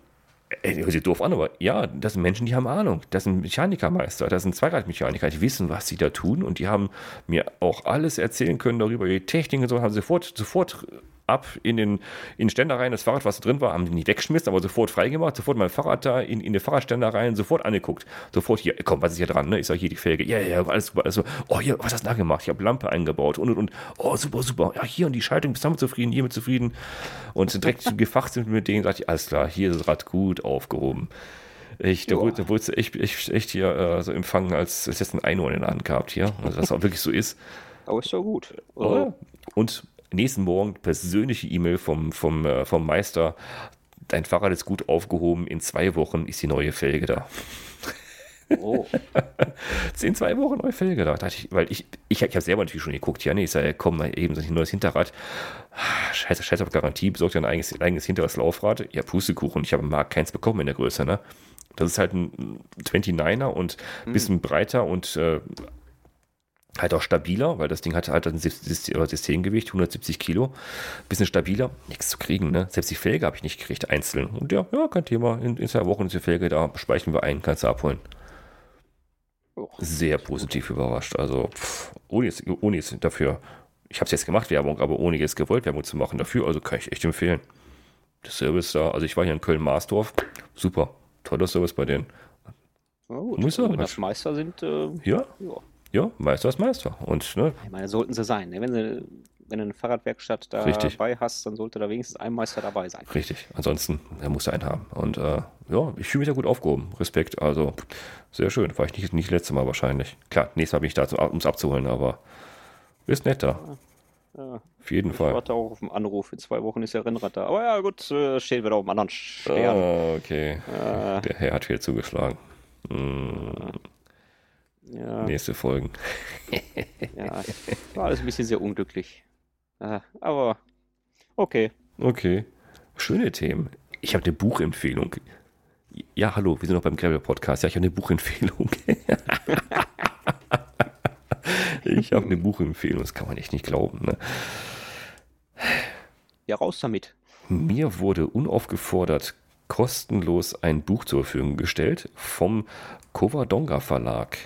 hört sich doof an, aber ja, das sind Menschen, die haben Ahnung. Das sind Mechanikermeister, das sind Zweiradmechaniker, die wissen, was sie da tun und die haben mir auch alles erzählen können darüber, die Technik und so, haben sofort, sofort ab in den, in den Ständer rein. Das Fahrrad, was da drin war, haben die nicht weggeschmissen, aber sofort freigemacht. Sofort mein Fahrrad da in, in den Fahrradständer rein, sofort angeguckt. Sofort hier, komm, was ist hier dran? Ne? Ich sage hier die Felge. Ja, ja, alles super. Also, oh, hier, was hast du da gemacht? Ich habe Lampe eingebaut und und und. Oh, super, super. Ja, hier und die Schaltung, bist du damit zufrieden, hiermit zufrieden. Und direkt *laughs* gefacht sind mit denen, sagte ich, alles klar, hier ist das Rad gut aufgehoben. Ich, da, wurde, da wurde echt, echt, echt hier äh, so empfangen, als, als jetzt ein Einhorn in der Hand gehabt hier. Also, das auch wirklich so ist. Aber ist doch gut. Oh. Und nächsten Morgen persönliche E-Mail vom, vom, äh, vom Meister. Dein Fahrrad ist gut aufgehoben. In zwei Wochen ist die neue Felge da. Oh. *laughs* in zwei Wochen neue Felge da. Ich, weil ich, ich, ich habe selber natürlich schon geguckt. Ja, nee, ich sage, komm, eben so ein neues Hinterrad. Scheiße, scheiße auf Garantie, besorgt ja ein eigenes, eigenes hinteres Laufrad. Ja, Pustekuchen. Ich habe im Markt keins bekommen in der Größe, ne? Das ist halt ein 29er und ein bisschen hm. breiter und äh, halt auch stabiler, weil das Ding hat halt ein Systemgewicht, 170 Kilo, bisschen stabiler, nichts zu kriegen, ne? Selbst die Felge habe ich nicht gekriegt, einzeln. Und ja, ja, kein Thema, in, in zwei Wochen ist die Felge da, speichern wir ein, kannst du abholen. Sehr positiv überrascht, also pff, ohne, jetzt, ohne jetzt dafür, ich habe es jetzt gemacht, Werbung, aber ohne jetzt gewollt, Werbung zu machen dafür, also kann ich echt empfehlen. Der Service da, also ich war hier in Köln-Marsdorf, super, toller Service bei denen. Oh, gut. Muss sagen, wenn das Meister sind, äh, ja. ja ja, Meister ist Meister. Und, ne? Ich meine, sollten sie sein. Ne? Wenn, sie, wenn du eine Fahrradwerkstatt da Richtig. dabei hast, dann sollte da wenigstens ein Meister dabei sein. Richtig. Ansonsten, er muss einen haben. Und äh, ja, ich fühle mich da gut aufgehoben. Respekt. Also, sehr schön. War ich nicht, nicht letzte Mal wahrscheinlich. Klar, nächstes Mal bin ich da, um es abzuholen, aber ist netter. Ja. Ja. Auf jeden ich Fall. Ich warte auch auf einen Anruf. In zwei Wochen ist der Rennrad da. Aber ja, gut, äh, stehen wir da auf einem anderen Stern. Ah, okay. Äh, der Herr hat viel zugeschlagen. Hm. Ja. Nächste Folgen. ja, war alles ein bisschen sehr unglücklich. Aber okay. Okay. Schöne Themen. Ich habe eine Buchempfehlung. Ja, hallo, wir sind noch beim Gravel Podcast. Ja, ich habe eine Buchempfehlung. *laughs* ich habe eine Buchempfehlung, das kann man echt nicht glauben. Ne? Ja, raus damit. Mir wurde unaufgefordert kostenlos ein Buch zur Verfügung gestellt vom Covadonga Verlag.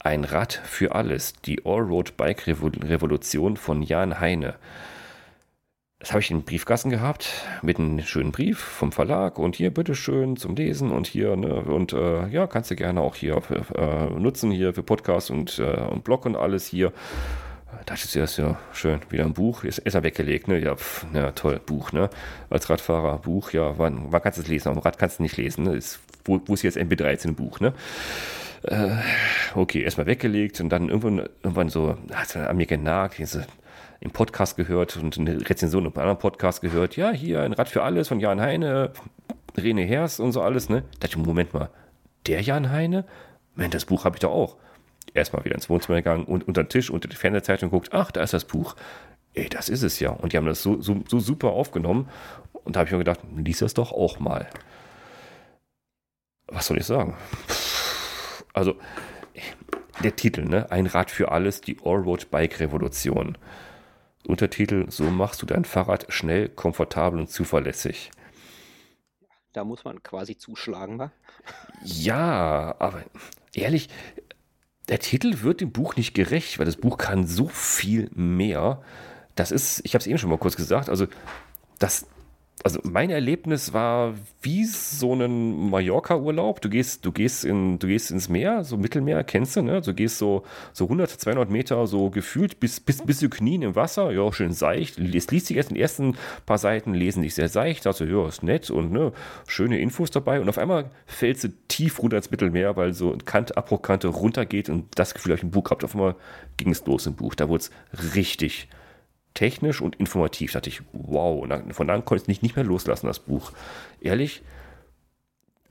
Ein Rad für alles, die Allroad Bike Revolution von Jan Heine. Das habe ich in den gehabt, mit einem schönen Brief vom Verlag und hier bitteschön zum Lesen und hier, ne, und äh, ja, kannst du gerne auch hier äh, nutzen, hier für Podcast und, äh, und Blog und alles hier. Da ist ja, ja schön, wieder ein Buch, ist, ist er weggelegt, ne? Ja, pf, ja, toll, Buch, ne? Als Radfahrer, Buch, ja, wann, wann kannst du es lesen? Am Rad kannst du nicht lesen, ne? Ist, wo, wo ist jetzt MP13 Buch, ne? Äh, okay, erstmal weggelegt und dann irgendwann, irgendwann so, hat er an mir genagt, diese, im Podcast gehört und eine Rezension im anderen Podcast gehört. Ja, hier ein Rad für alles von Jan Heine, Rene Hers und so alles, ne? Da dachte ich, Moment mal, der Jan Heine? Mensch, das Buch habe ich doch auch. Erstmal wieder ins Wohnzimmer gegangen und unter den Tisch, unter die Fernsehzeitung guckt, ach, da ist das Buch. Ey, das ist es ja. Und die haben das so, so, so super aufgenommen. Und da habe ich mir gedacht, lies das doch auch mal. Was soll ich sagen? Also der Titel, ne? Ein Rad für alles, die Allroad Bike Revolution. Untertitel: So machst du dein Fahrrad schnell, komfortabel und zuverlässig. Da muss man quasi zuschlagen, wa? Ja, aber ehrlich, der Titel wird dem Buch nicht gerecht, weil das Buch kann so viel mehr. Das ist, ich habe es eben schon mal kurz gesagt, also das, also mein Erlebnis war wie so ein Mallorca-Urlaub. Du gehst, du gehst in, du gehst ins Meer, so Mittelmeer, kennst du, ne? Du gehst so, so 100, 200 Meter so gefühlt bis, bis, bis zu Knien im Wasser. Ja, schön seicht. Es liest sich erst in den ersten paar Seiten, lesen dich sehr seicht. Also, ja, ist nett und, ne, schöne Infos dabei. Und auf einmal fällst du tief runter ins Mittelmeer, weil so Kante, Abbruchkante runtergeht und das Gefühl habe ich im Buch gehabt. Auf einmal ging es los im Buch. Da wurde es richtig technisch und informativ. Da dachte ich, wow, und von dann konnte ich es nicht, nicht mehr loslassen, das Buch. Ehrlich,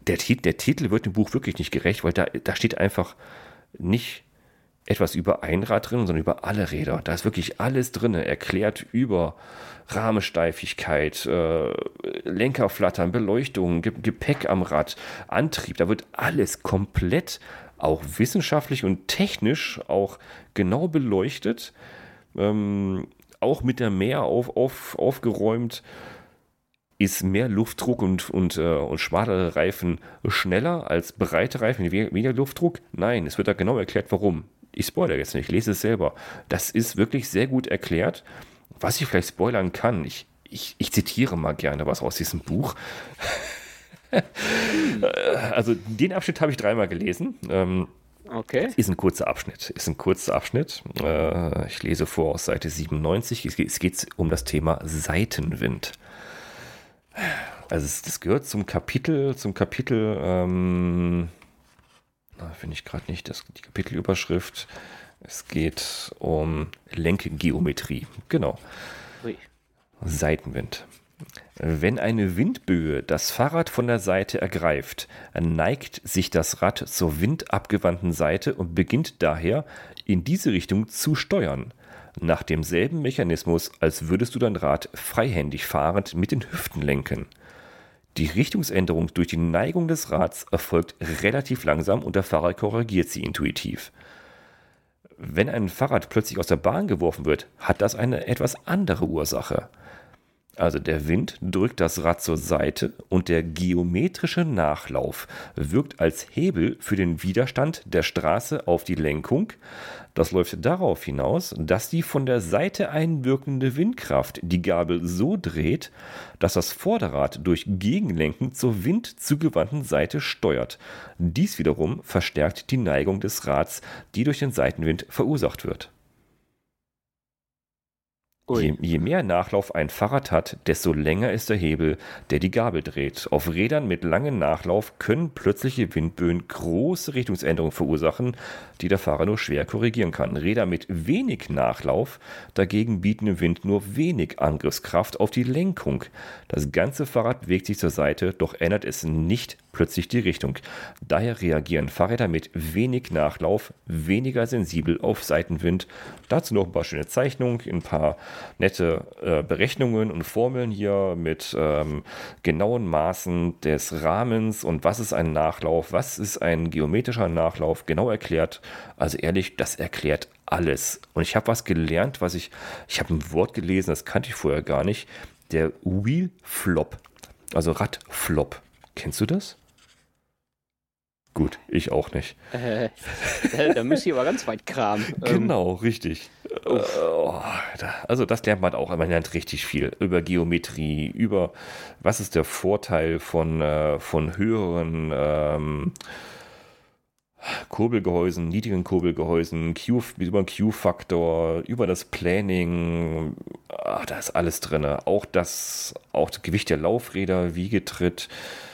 der, der Titel wird dem Buch wirklich nicht gerecht, weil da, da steht einfach nicht etwas über ein Rad drin, sondern über alle Räder. Da ist wirklich alles drin, erklärt über Rahmensteifigkeit, äh, Lenkerflattern, Beleuchtung, Gepäck am Rad, Antrieb. Da wird alles komplett auch wissenschaftlich und technisch auch genau beleuchtet, ähm, auch mit der Meer auf, auf, aufgeräumt. Ist mehr Luftdruck und, und, äh, und schmalere Reifen schneller als breite Reifen mit weniger Luftdruck? Nein, es wird da genau erklärt, warum. Ich spoilere jetzt nicht, ich lese es selber. Das ist wirklich sehr gut erklärt. Was ich vielleicht spoilern kann, ich, ich, ich zitiere mal gerne was aus diesem Buch. *laughs* also den Abschnitt habe ich dreimal gelesen. Ähm, okay. Ist ein kurzer Abschnitt. Ist ein kurzer Abschnitt. Äh, ich lese vor aus Seite 97. Es geht, es geht um das Thema Seitenwind. Also es, das gehört zum Kapitel, zum Kapitel, ähm, finde ich gerade nicht, das, die Kapitelüberschrift. Es geht um Lenkgeometrie. Genau. Ui. Seitenwind. Wenn eine Windböe das Fahrrad von der Seite ergreift, neigt sich das Rad zur windabgewandten Seite und beginnt daher in diese Richtung zu steuern. Nach demselben Mechanismus, als würdest du dein Rad freihändig fahrend mit den Hüften lenken. Die Richtungsänderung durch die Neigung des Rads erfolgt relativ langsam und der Fahrer korrigiert sie intuitiv. Wenn ein Fahrrad plötzlich aus der Bahn geworfen wird, hat das eine etwas andere Ursache. Also der Wind drückt das Rad zur Seite und der geometrische Nachlauf wirkt als Hebel für den Widerstand der Straße auf die Lenkung. Das läuft darauf hinaus, dass die von der Seite einwirkende Windkraft die Gabel so dreht, dass das Vorderrad durch Gegenlenken zur windzugewandten Seite steuert. Dies wiederum verstärkt die Neigung des Rads, die durch den Seitenwind verursacht wird. Je, je, mehr Nachlauf ein Fahrrad hat, desto länger ist der Hebel, der die Gabel dreht. Auf Rädern mit langem Nachlauf können plötzliche Windböen große Richtungsänderungen verursachen, die der Fahrer nur schwer korrigieren kann. Räder mit wenig Nachlauf dagegen bieten im Wind nur wenig Angriffskraft auf die Lenkung. Das ganze Fahrrad bewegt sich zur Seite, doch ändert es nicht plötzlich die Richtung. Daher reagieren Fahrräder mit wenig Nachlauf weniger sensibel auf Seitenwind. Dazu noch ein paar schöne Zeichnungen, ein paar nette äh, Berechnungen und Formeln hier mit ähm, genauen Maßen des Rahmens und was ist ein Nachlauf, was ist ein geometrischer Nachlauf, genau erklärt. Also ehrlich, das erklärt alles. Und ich habe was gelernt, was ich, ich habe ein Wort gelesen, das kannte ich vorher gar nicht. Der Wheel Flop, also Radflop. Kennst du das? Gut, ich auch nicht. Äh, da müsste ich aber ganz weit kramen. *laughs* Ähm, genau, richtig. Oh, also das lernt man auch. Man lernt richtig viel über Geometrie, über was ist der Vorteil von, äh, von höheren ähm, Kurbelgehäusen, niedrigen Kurbelgehäusen, Q, über den Q-Faktor, über das Planning. Ach, da ist alles drin. Auch das, auch das Gewicht der Laufräder, Wiegetritt. Äh,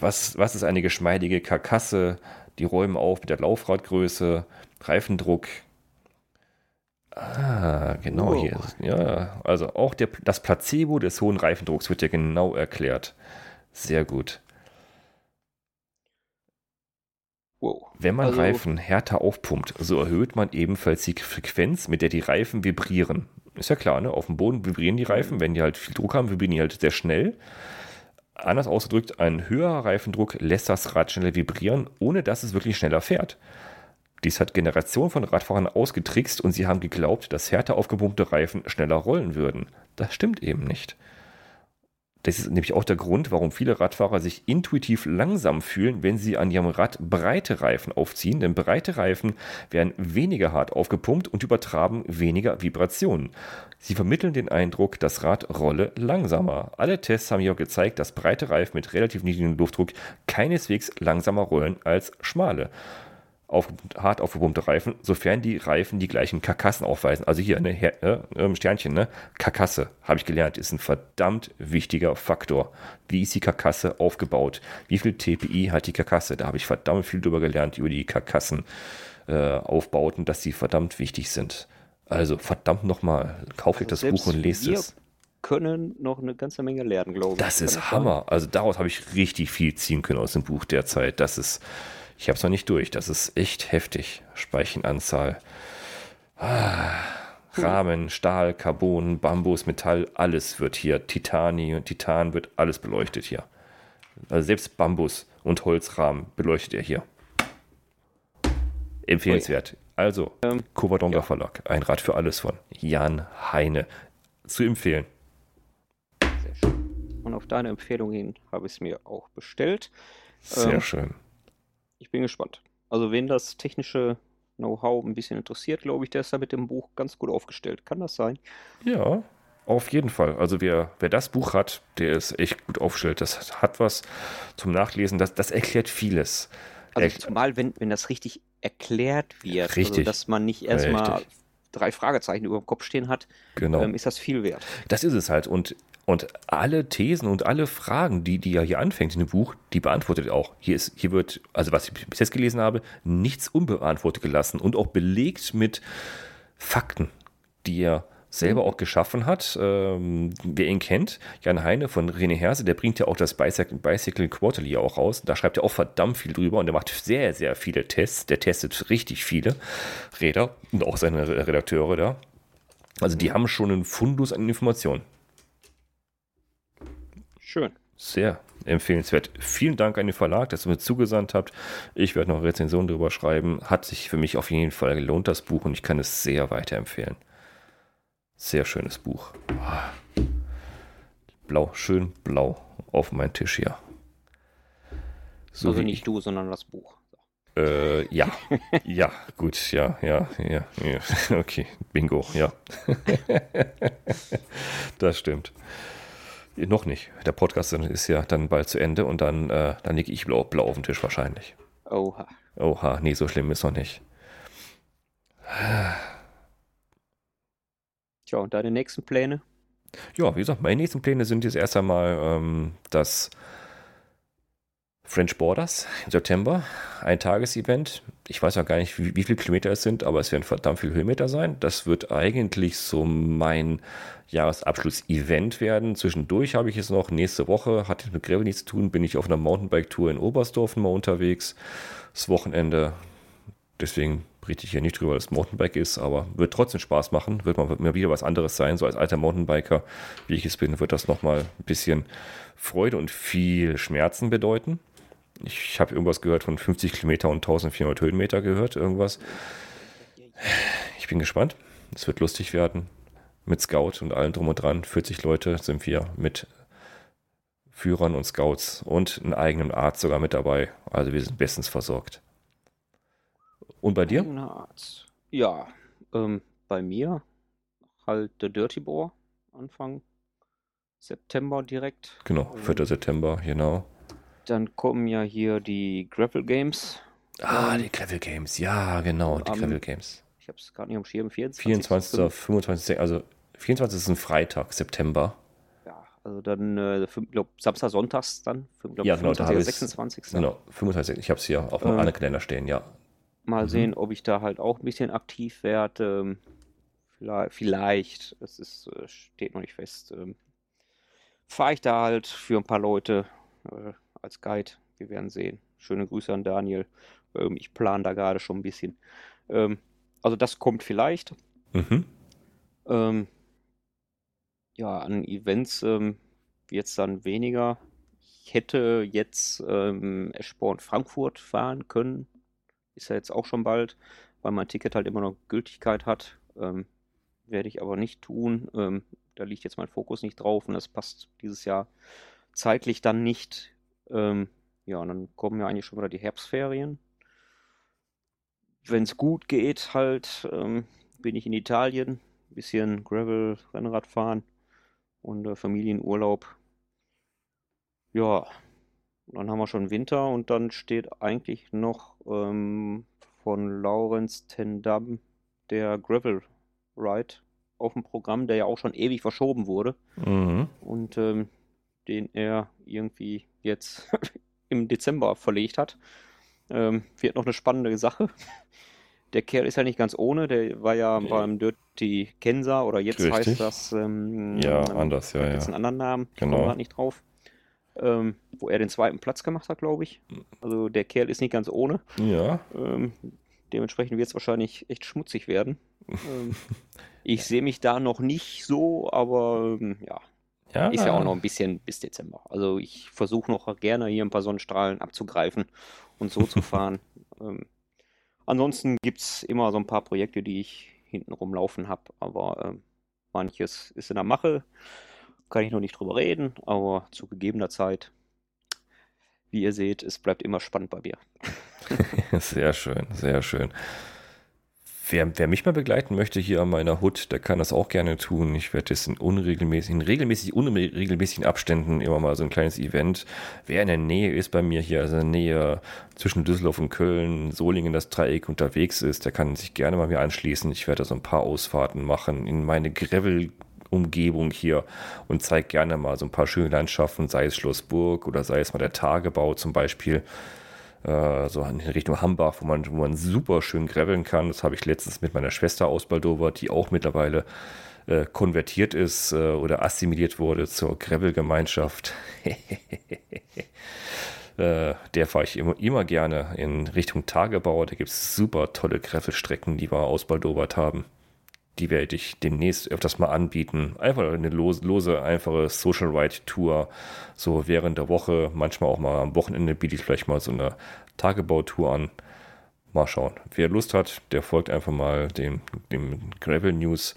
was, was ist eine geschmeidige Karkasse? Die räumen auf mit der Laufradgröße, Reifendruck. Ah, genau oh. hier. Ja, also auch der, das Placebo des hohen Reifendrucks wird ja genau erklärt. Sehr gut. Wow. Wenn man also, Reifen härter aufpumpt, so erhöht man ebenfalls die Frequenz, mit der die Reifen vibrieren. Ist ja klar, ne? Auf dem Boden vibrieren die Reifen, wenn die halt viel Druck haben, vibrieren die halt sehr schnell. Anders ausgedrückt, ein höherer Reifendruck lässt das Rad schneller vibrieren, ohne dass es wirklich schneller fährt. Dies hat Generationen von Radfahrern ausgetrickst und sie haben geglaubt, dass härter aufgepumpte Reifen schneller rollen würden. Das stimmt eben nicht. Das ist nämlich auch der Grund, warum viele Radfahrer sich intuitiv langsam fühlen, wenn sie an ihrem Rad breite Reifen aufziehen, denn breite Reifen werden weniger hart aufgepumpt und übertragen weniger Vibrationen. Sie vermitteln den Eindruck, das Rad rolle langsamer. Alle Tests haben jedoch gezeigt, dass breite Reifen mit relativ niedrigem Luftdruck keineswegs langsamer rollen als schmale auf, hart aufgepumpte Reifen, sofern die Reifen die gleichen Karkassen aufweisen. Also hier, ne, äh, Sternchen, ne? Karkasse, habe ich gelernt, ist ein verdammt wichtiger Faktor. Wie ist die Karkasse aufgebaut? Wie viel TPI hat die Karkasse? Da habe ich verdammt viel drüber gelernt, über die Karkassen äh, aufbauten, dass die verdammt wichtig sind. Also verdammt nochmal, kauft euch also das Buch und lest es können noch eine ganze Menge lernen, glaube ich. Das ist Hammer. Also daraus habe ich richtig viel ziehen können aus dem Buch derzeit. Das ist, ich habe es noch nicht durch. Das ist echt heftig. Speichenanzahl. Ah, Rahmen, Stahl, Carbon, Bambus, Metall, alles wird hier. Titani und Titan wird alles beleuchtet hier. Also selbst Bambus und Holzrahmen beleuchtet er hier. empfehlenswert. Also, ähm, Covadonga ja. Verlag, ein Rad für alles von Jan Heine. Zu empfehlen. Sehr schön. Und auf deine Empfehlung hin habe ich es mir auch bestellt. Sehr ähm, schön. Ich bin gespannt. Also, wen das technische Know-how ein bisschen interessiert, glaube ich, der ist da mit dem Buch ganz gut aufgestellt. Kann das sein? Ja, auf jeden Fall. Also wer, wer das Buch hat, der ist echt gut aufgestellt. Das hat was zum Nachlesen. Das, das erklärt vieles. Also zumal, wenn, wenn das richtig erklärt wird, also richtig. Also, dass man nicht erstmal drei Fragezeichen über dem Kopf stehen hat, genau. ähm, ist das viel wert. Das ist es halt. Und, und alle Thesen und alle Fragen, die, die er hier anfängt in dem Buch, die beantwortet er auch. Hier, ist, hier wird, also was ich bis jetzt gelesen habe, nichts unbeantwortet gelassen und auch belegt mit Fakten, die er selber auch geschaffen hat. Ähm, wer ihn kennt, Jan Heine von René Herse, der bringt ja auch das Bicycle, Bicycle Quarterly auch raus. Da schreibt er auch verdammt viel drüber und der macht sehr, sehr viele Tests. Der testet richtig viele Räder und auch seine Redakteure da. Also die haben schon einen Fundus an Informationen. Schön. Sehr empfehlenswert. Vielen Dank an den Verlag, dass ihr mir zugesandt habt. Ich werde noch Rezensionen drüber schreiben. Hat sich für mich auf jeden Fall gelohnt, das Buch, und ich kann es sehr weiterempfehlen. Sehr schönes Buch. Blau, schön blau auf meinem Tisch hier. So also nicht du, sondern das Buch. Äh, ja, ja, gut, ja, ja, ja, ja, *laughs* okay, bingo, ja. *laughs* das stimmt. Noch nicht. Der Podcast ist ja dann bald zu Ende und dann, äh, dann liege ich blau, blau auf dem Tisch wahrscheinlich. Oha. Oha, nee, so schlimm ist noch nicht. Tja, und deine nächsten Pläne? Ja, wie gesagt, meine nächsten Pläne sind jetzt erst einmal ähm, das French Borders im September, ein Tagesevent. Ich weiß auch gar nicht, wie, wie viele Kilometer es sind, aber es werden verdammt viele Höhenmeter sein. Das wird eigentlich so mein Jahresabschluss-Event werden. Zwischendurch habe ich es noch nächste Woche, hat mit Gravel nichts zu tun, bin ich auf einer Mountainbike-Tour in Oberstdorf mal unterwegs. Das Wochenende. Deswegen berichte ich hier nicht drüber, dass es Mountainbike ist, aber wird trotzdem Spaß machen. Wird mal wieder was anderes sein. So als alter Mountainbiker, wie ich es bin, wird das nochmal ein bisschen Freude und viel Schmerzen bedeuten. Ich habe irgendwas gehört von 50 Kilometer und 1400 Höhenmeter gehört, irgendwas. Ich bin gespannt. Es wird lustig werden. Mit Scout und allem drum und dran. 40 Leute sind wir mit Führern und Scouts und einem eigenen Arzt sogar mit dabei. Also wir sind bestens versorgt. Und bei dir? Ja, ähm, bei mir halt der Dirty Boar Anfang September direkt. Genau, 4. Ähm, September, genau. Dann kommen ja hier die Gravel Games. Ah, ähm, die Gravel Games, ja, genau, die Gravel Games. Ich habe es gerade nicht am Schirm, 24. 24. 25. Also 24. ist ein Freitag, September. Ja, also dann, äh, glaube Samstag, Sonntags dann. Glaub, ja, genau, 25, da 26. Genau, 25. Ich habe es hier auf einem ähm, Kalender stehen, ja. Mal mhm. sehen, ob ich da halt auch ein bisschen aktiv werde. Ähm, vielleicht, vielleicht es ist, äh, steht noch nicht fest. Ähm, fahre ich da halt für ein paar Leute äh, als Guide. Wir werden sehen. Schöne Grüße an Daniel. Ähm, ich plane da gerade schon ein bisschen. Ähm, also das kommt vielleicht. Mhm. Ähm, ja, an Events ähm, jetzt dann weniger. Ich hätte jetzt ähm, Eschborn Frankfurt fahren können ist ja jetzt auch schon bald, weil mein Ticket halt immer noch Gültigkeit hat. Ähm, werde ich aber nicht tun. Ähm, da liegt jetzt mein Fokus nicht drauf und das passt dieses Jahr zeitlich dann nicht. Ähm, ja, und dann kommen ja eigentlich schon wieder die Herbstferien. Wenn es gut geht, halt, ähm, bin ich in Italien, bisschen Gravel, Rennrad fahren und äh, Familienurlaub. Ja, dann haben wir schon Winter und dann steht eigentlich noch ähm, von Lawrence Tendam der Gravel Ride auf dem Programm, der ja auch schon ewig verschoben wurde. Mhm. Und ähm, den er irgendwie jetzt *laughs* im Dezember verlegt hat. Ähm, wird noch eine spannende Sache. *laughs* Der Kerl ist ja nicht ganz ohne, der war ja okay. beim Dirty Kensa oder jetzt Richtig. heißt das. Ähm, ja, anders, ja. Jetzt ja. einen anderen Namen, genau. gerade nicht drauf ähm, wo er den zweiten Platz gemacht hat, glaube ich. Also der Kerl ist nicht ganz ohne. Ja. Ähm, dementsprechend wird es wahrscheinlich echt schmutzig werden. *laughs* ähm, ich sehe mich da noch nicht so, aber ähm, ja. Ja. Ist ja auch noch ein bisschen bis Dezember. Also ich versuche noch gerne hier ein paar Sonnenstrahlen abzugreifen und so zu *laughs* fahren. Ähm, ansonsten gibt es immer so ein paar Projekte, die ich hinten rumlaufen habe, aber äh, manches ist in der Mache, kann ich noch nicht drüber reden, aber zu gegebener Zeit, wie ihr seht, es bleibt immer spannend bei mir. *laughs* sehr schön, sehr schön. Wer, wer, mich mal begleiten möchte hier an meiner Hut, der kann das auch gerne tun. Ich werde es in unregelmäßigen, regelmäßig, unregelmäßigen Abständen immer mal so ein kleines Event. Wer in der Nähe ist bei mir hier, also in der Nähe zwischen Düsseldorf und Köln, Solingen, das Dreieck unterwegs ist, der kann sich gerne mal mir anschließen. Ich werde so ein paar Ausfahrten machen in meine Gravel Umgebung hier und zeige gerne mal so ein paar schöne Landschaften, sei es Schloss Burg oder sei es mal der Tagebau zum Beispiel äh, so in Richtung Hambach, wo man, wo man super schön graveln kann. Das habe ich letztens mit meiner Schwester ausbaldowert, die auch mittlerweile äh, konvertiert ist äh, oder assimiliert wurde zur Gravel-Gemeinschaft. *laughs* Äh, der fahre ich immer, immer gerne in Richtung Tagebau. Da gibt es super tolle Gravelstrecken, die wir ausbaldowert haben die werde ich demnächst öfters mal anbieten. Einfach eine lose, lose einfache Social Ride Tour, so während der Woche, manchmal auch mal am Wochenende biete ich vielleicht mal so eine Tagebautour an. Mal schauen. Wer Lust hat, der folgt einfach mal dem, dem Gravel News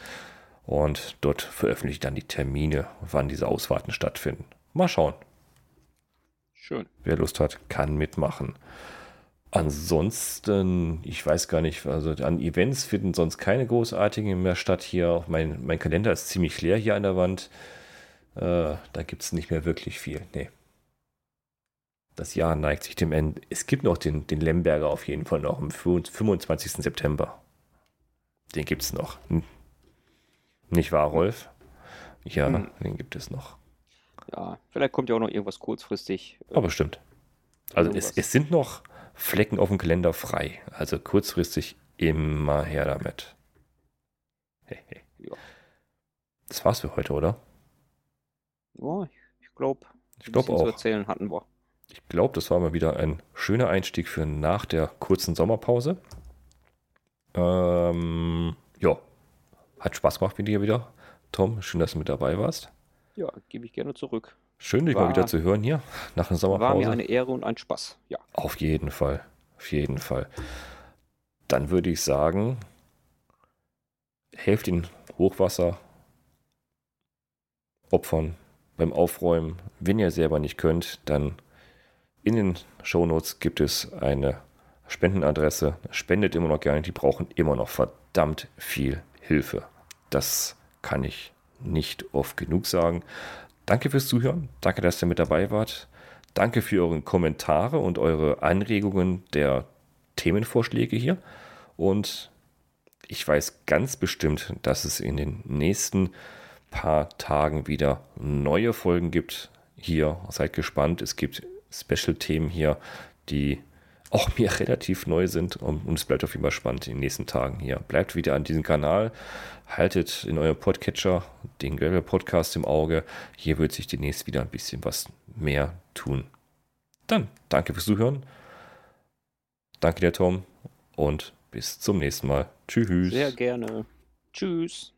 und dort veröffentliche ich dann die Termine, wann diese Ausfahrten stattfinden. Mal schauen. Schön. Wer Lust hat, kann mitmachen. Ansonsten, ich weiß gar nicht, also an Events finden sonst keine großartigen mehr statt hier. Mein, mein Kalender ist ziemlich leer hier an der Wand. Äh, da gibt es nicht mehr wirklich viel. Nee. Das Jahr neigt sich dem Ende. Es gibt noch den, den Lemberger auf jeden Fall noch am 25. September. Den gibt es noch. Hm. Nicht wahr, Rolf? Ja, hm. den gibt es noch. Ja, vielleicht kommt ja auch noch irgendwas kurzfristig. Aber stimmt. Also es, es sind noch Flecken auf dem Kalender frei. Also kurzfristig immer her damit. Das war's für heute, oder? Ja, ich glaube, ich glaube auch. Zu erzählen hatten wir. Ich glaube, das war mal wieder ein schöner Einstieg für nach der kurzen Sommerpause. Ähm, ja, hat Spaß gemacht mit dir wieder. Tom, schön, dass du mit dabei warst. Ja, gebe ich gerne zurück. Schön, dich war, mal wieder zu hören hier nach der Sommerpause. War mir eine Ehre und ein Spaß, ja. Auf jeden Fall, auf jeden Fall. Dann würde ich sagen, helft den Hochwasser Opfern beim Aufräumen. Wenn ihr selber nicht könnt, dann in den Shownotes gibt es eine Spendenadresse. Spendet immer noch gerne, die brauchen immer noch verdammt viel Hilfe. Das kann ich nicht oft genug sagen. Danke fürs Zuhören. Danke, dass ihr mit dabei wart. Danke für eure Kommentare und eure Anregungen der Themenvorschläge hier. Und ich weiß ganz bestimmt, dass es in den nächsten paar Tagen wieder neue Folgen gibt. Hier seid gespannt. Es gibt Special-Themen hier, die auch mir *laughs* relativ neu sind und, und es bleibt auf jeden Fall spannend in den nächsten Tagen hier. Bleibt wieder an diesem Kanal, haltet in eurem Podcatcher den Gravel Podcast im Auge. Hier wird sich demnächst wieder ein bisschen was mehr tun. Dann danke fürs Zuhören. Danke dir, Tom, und bis zum nächsten Mal. Tschüss. Sehr gerne. Tschüss.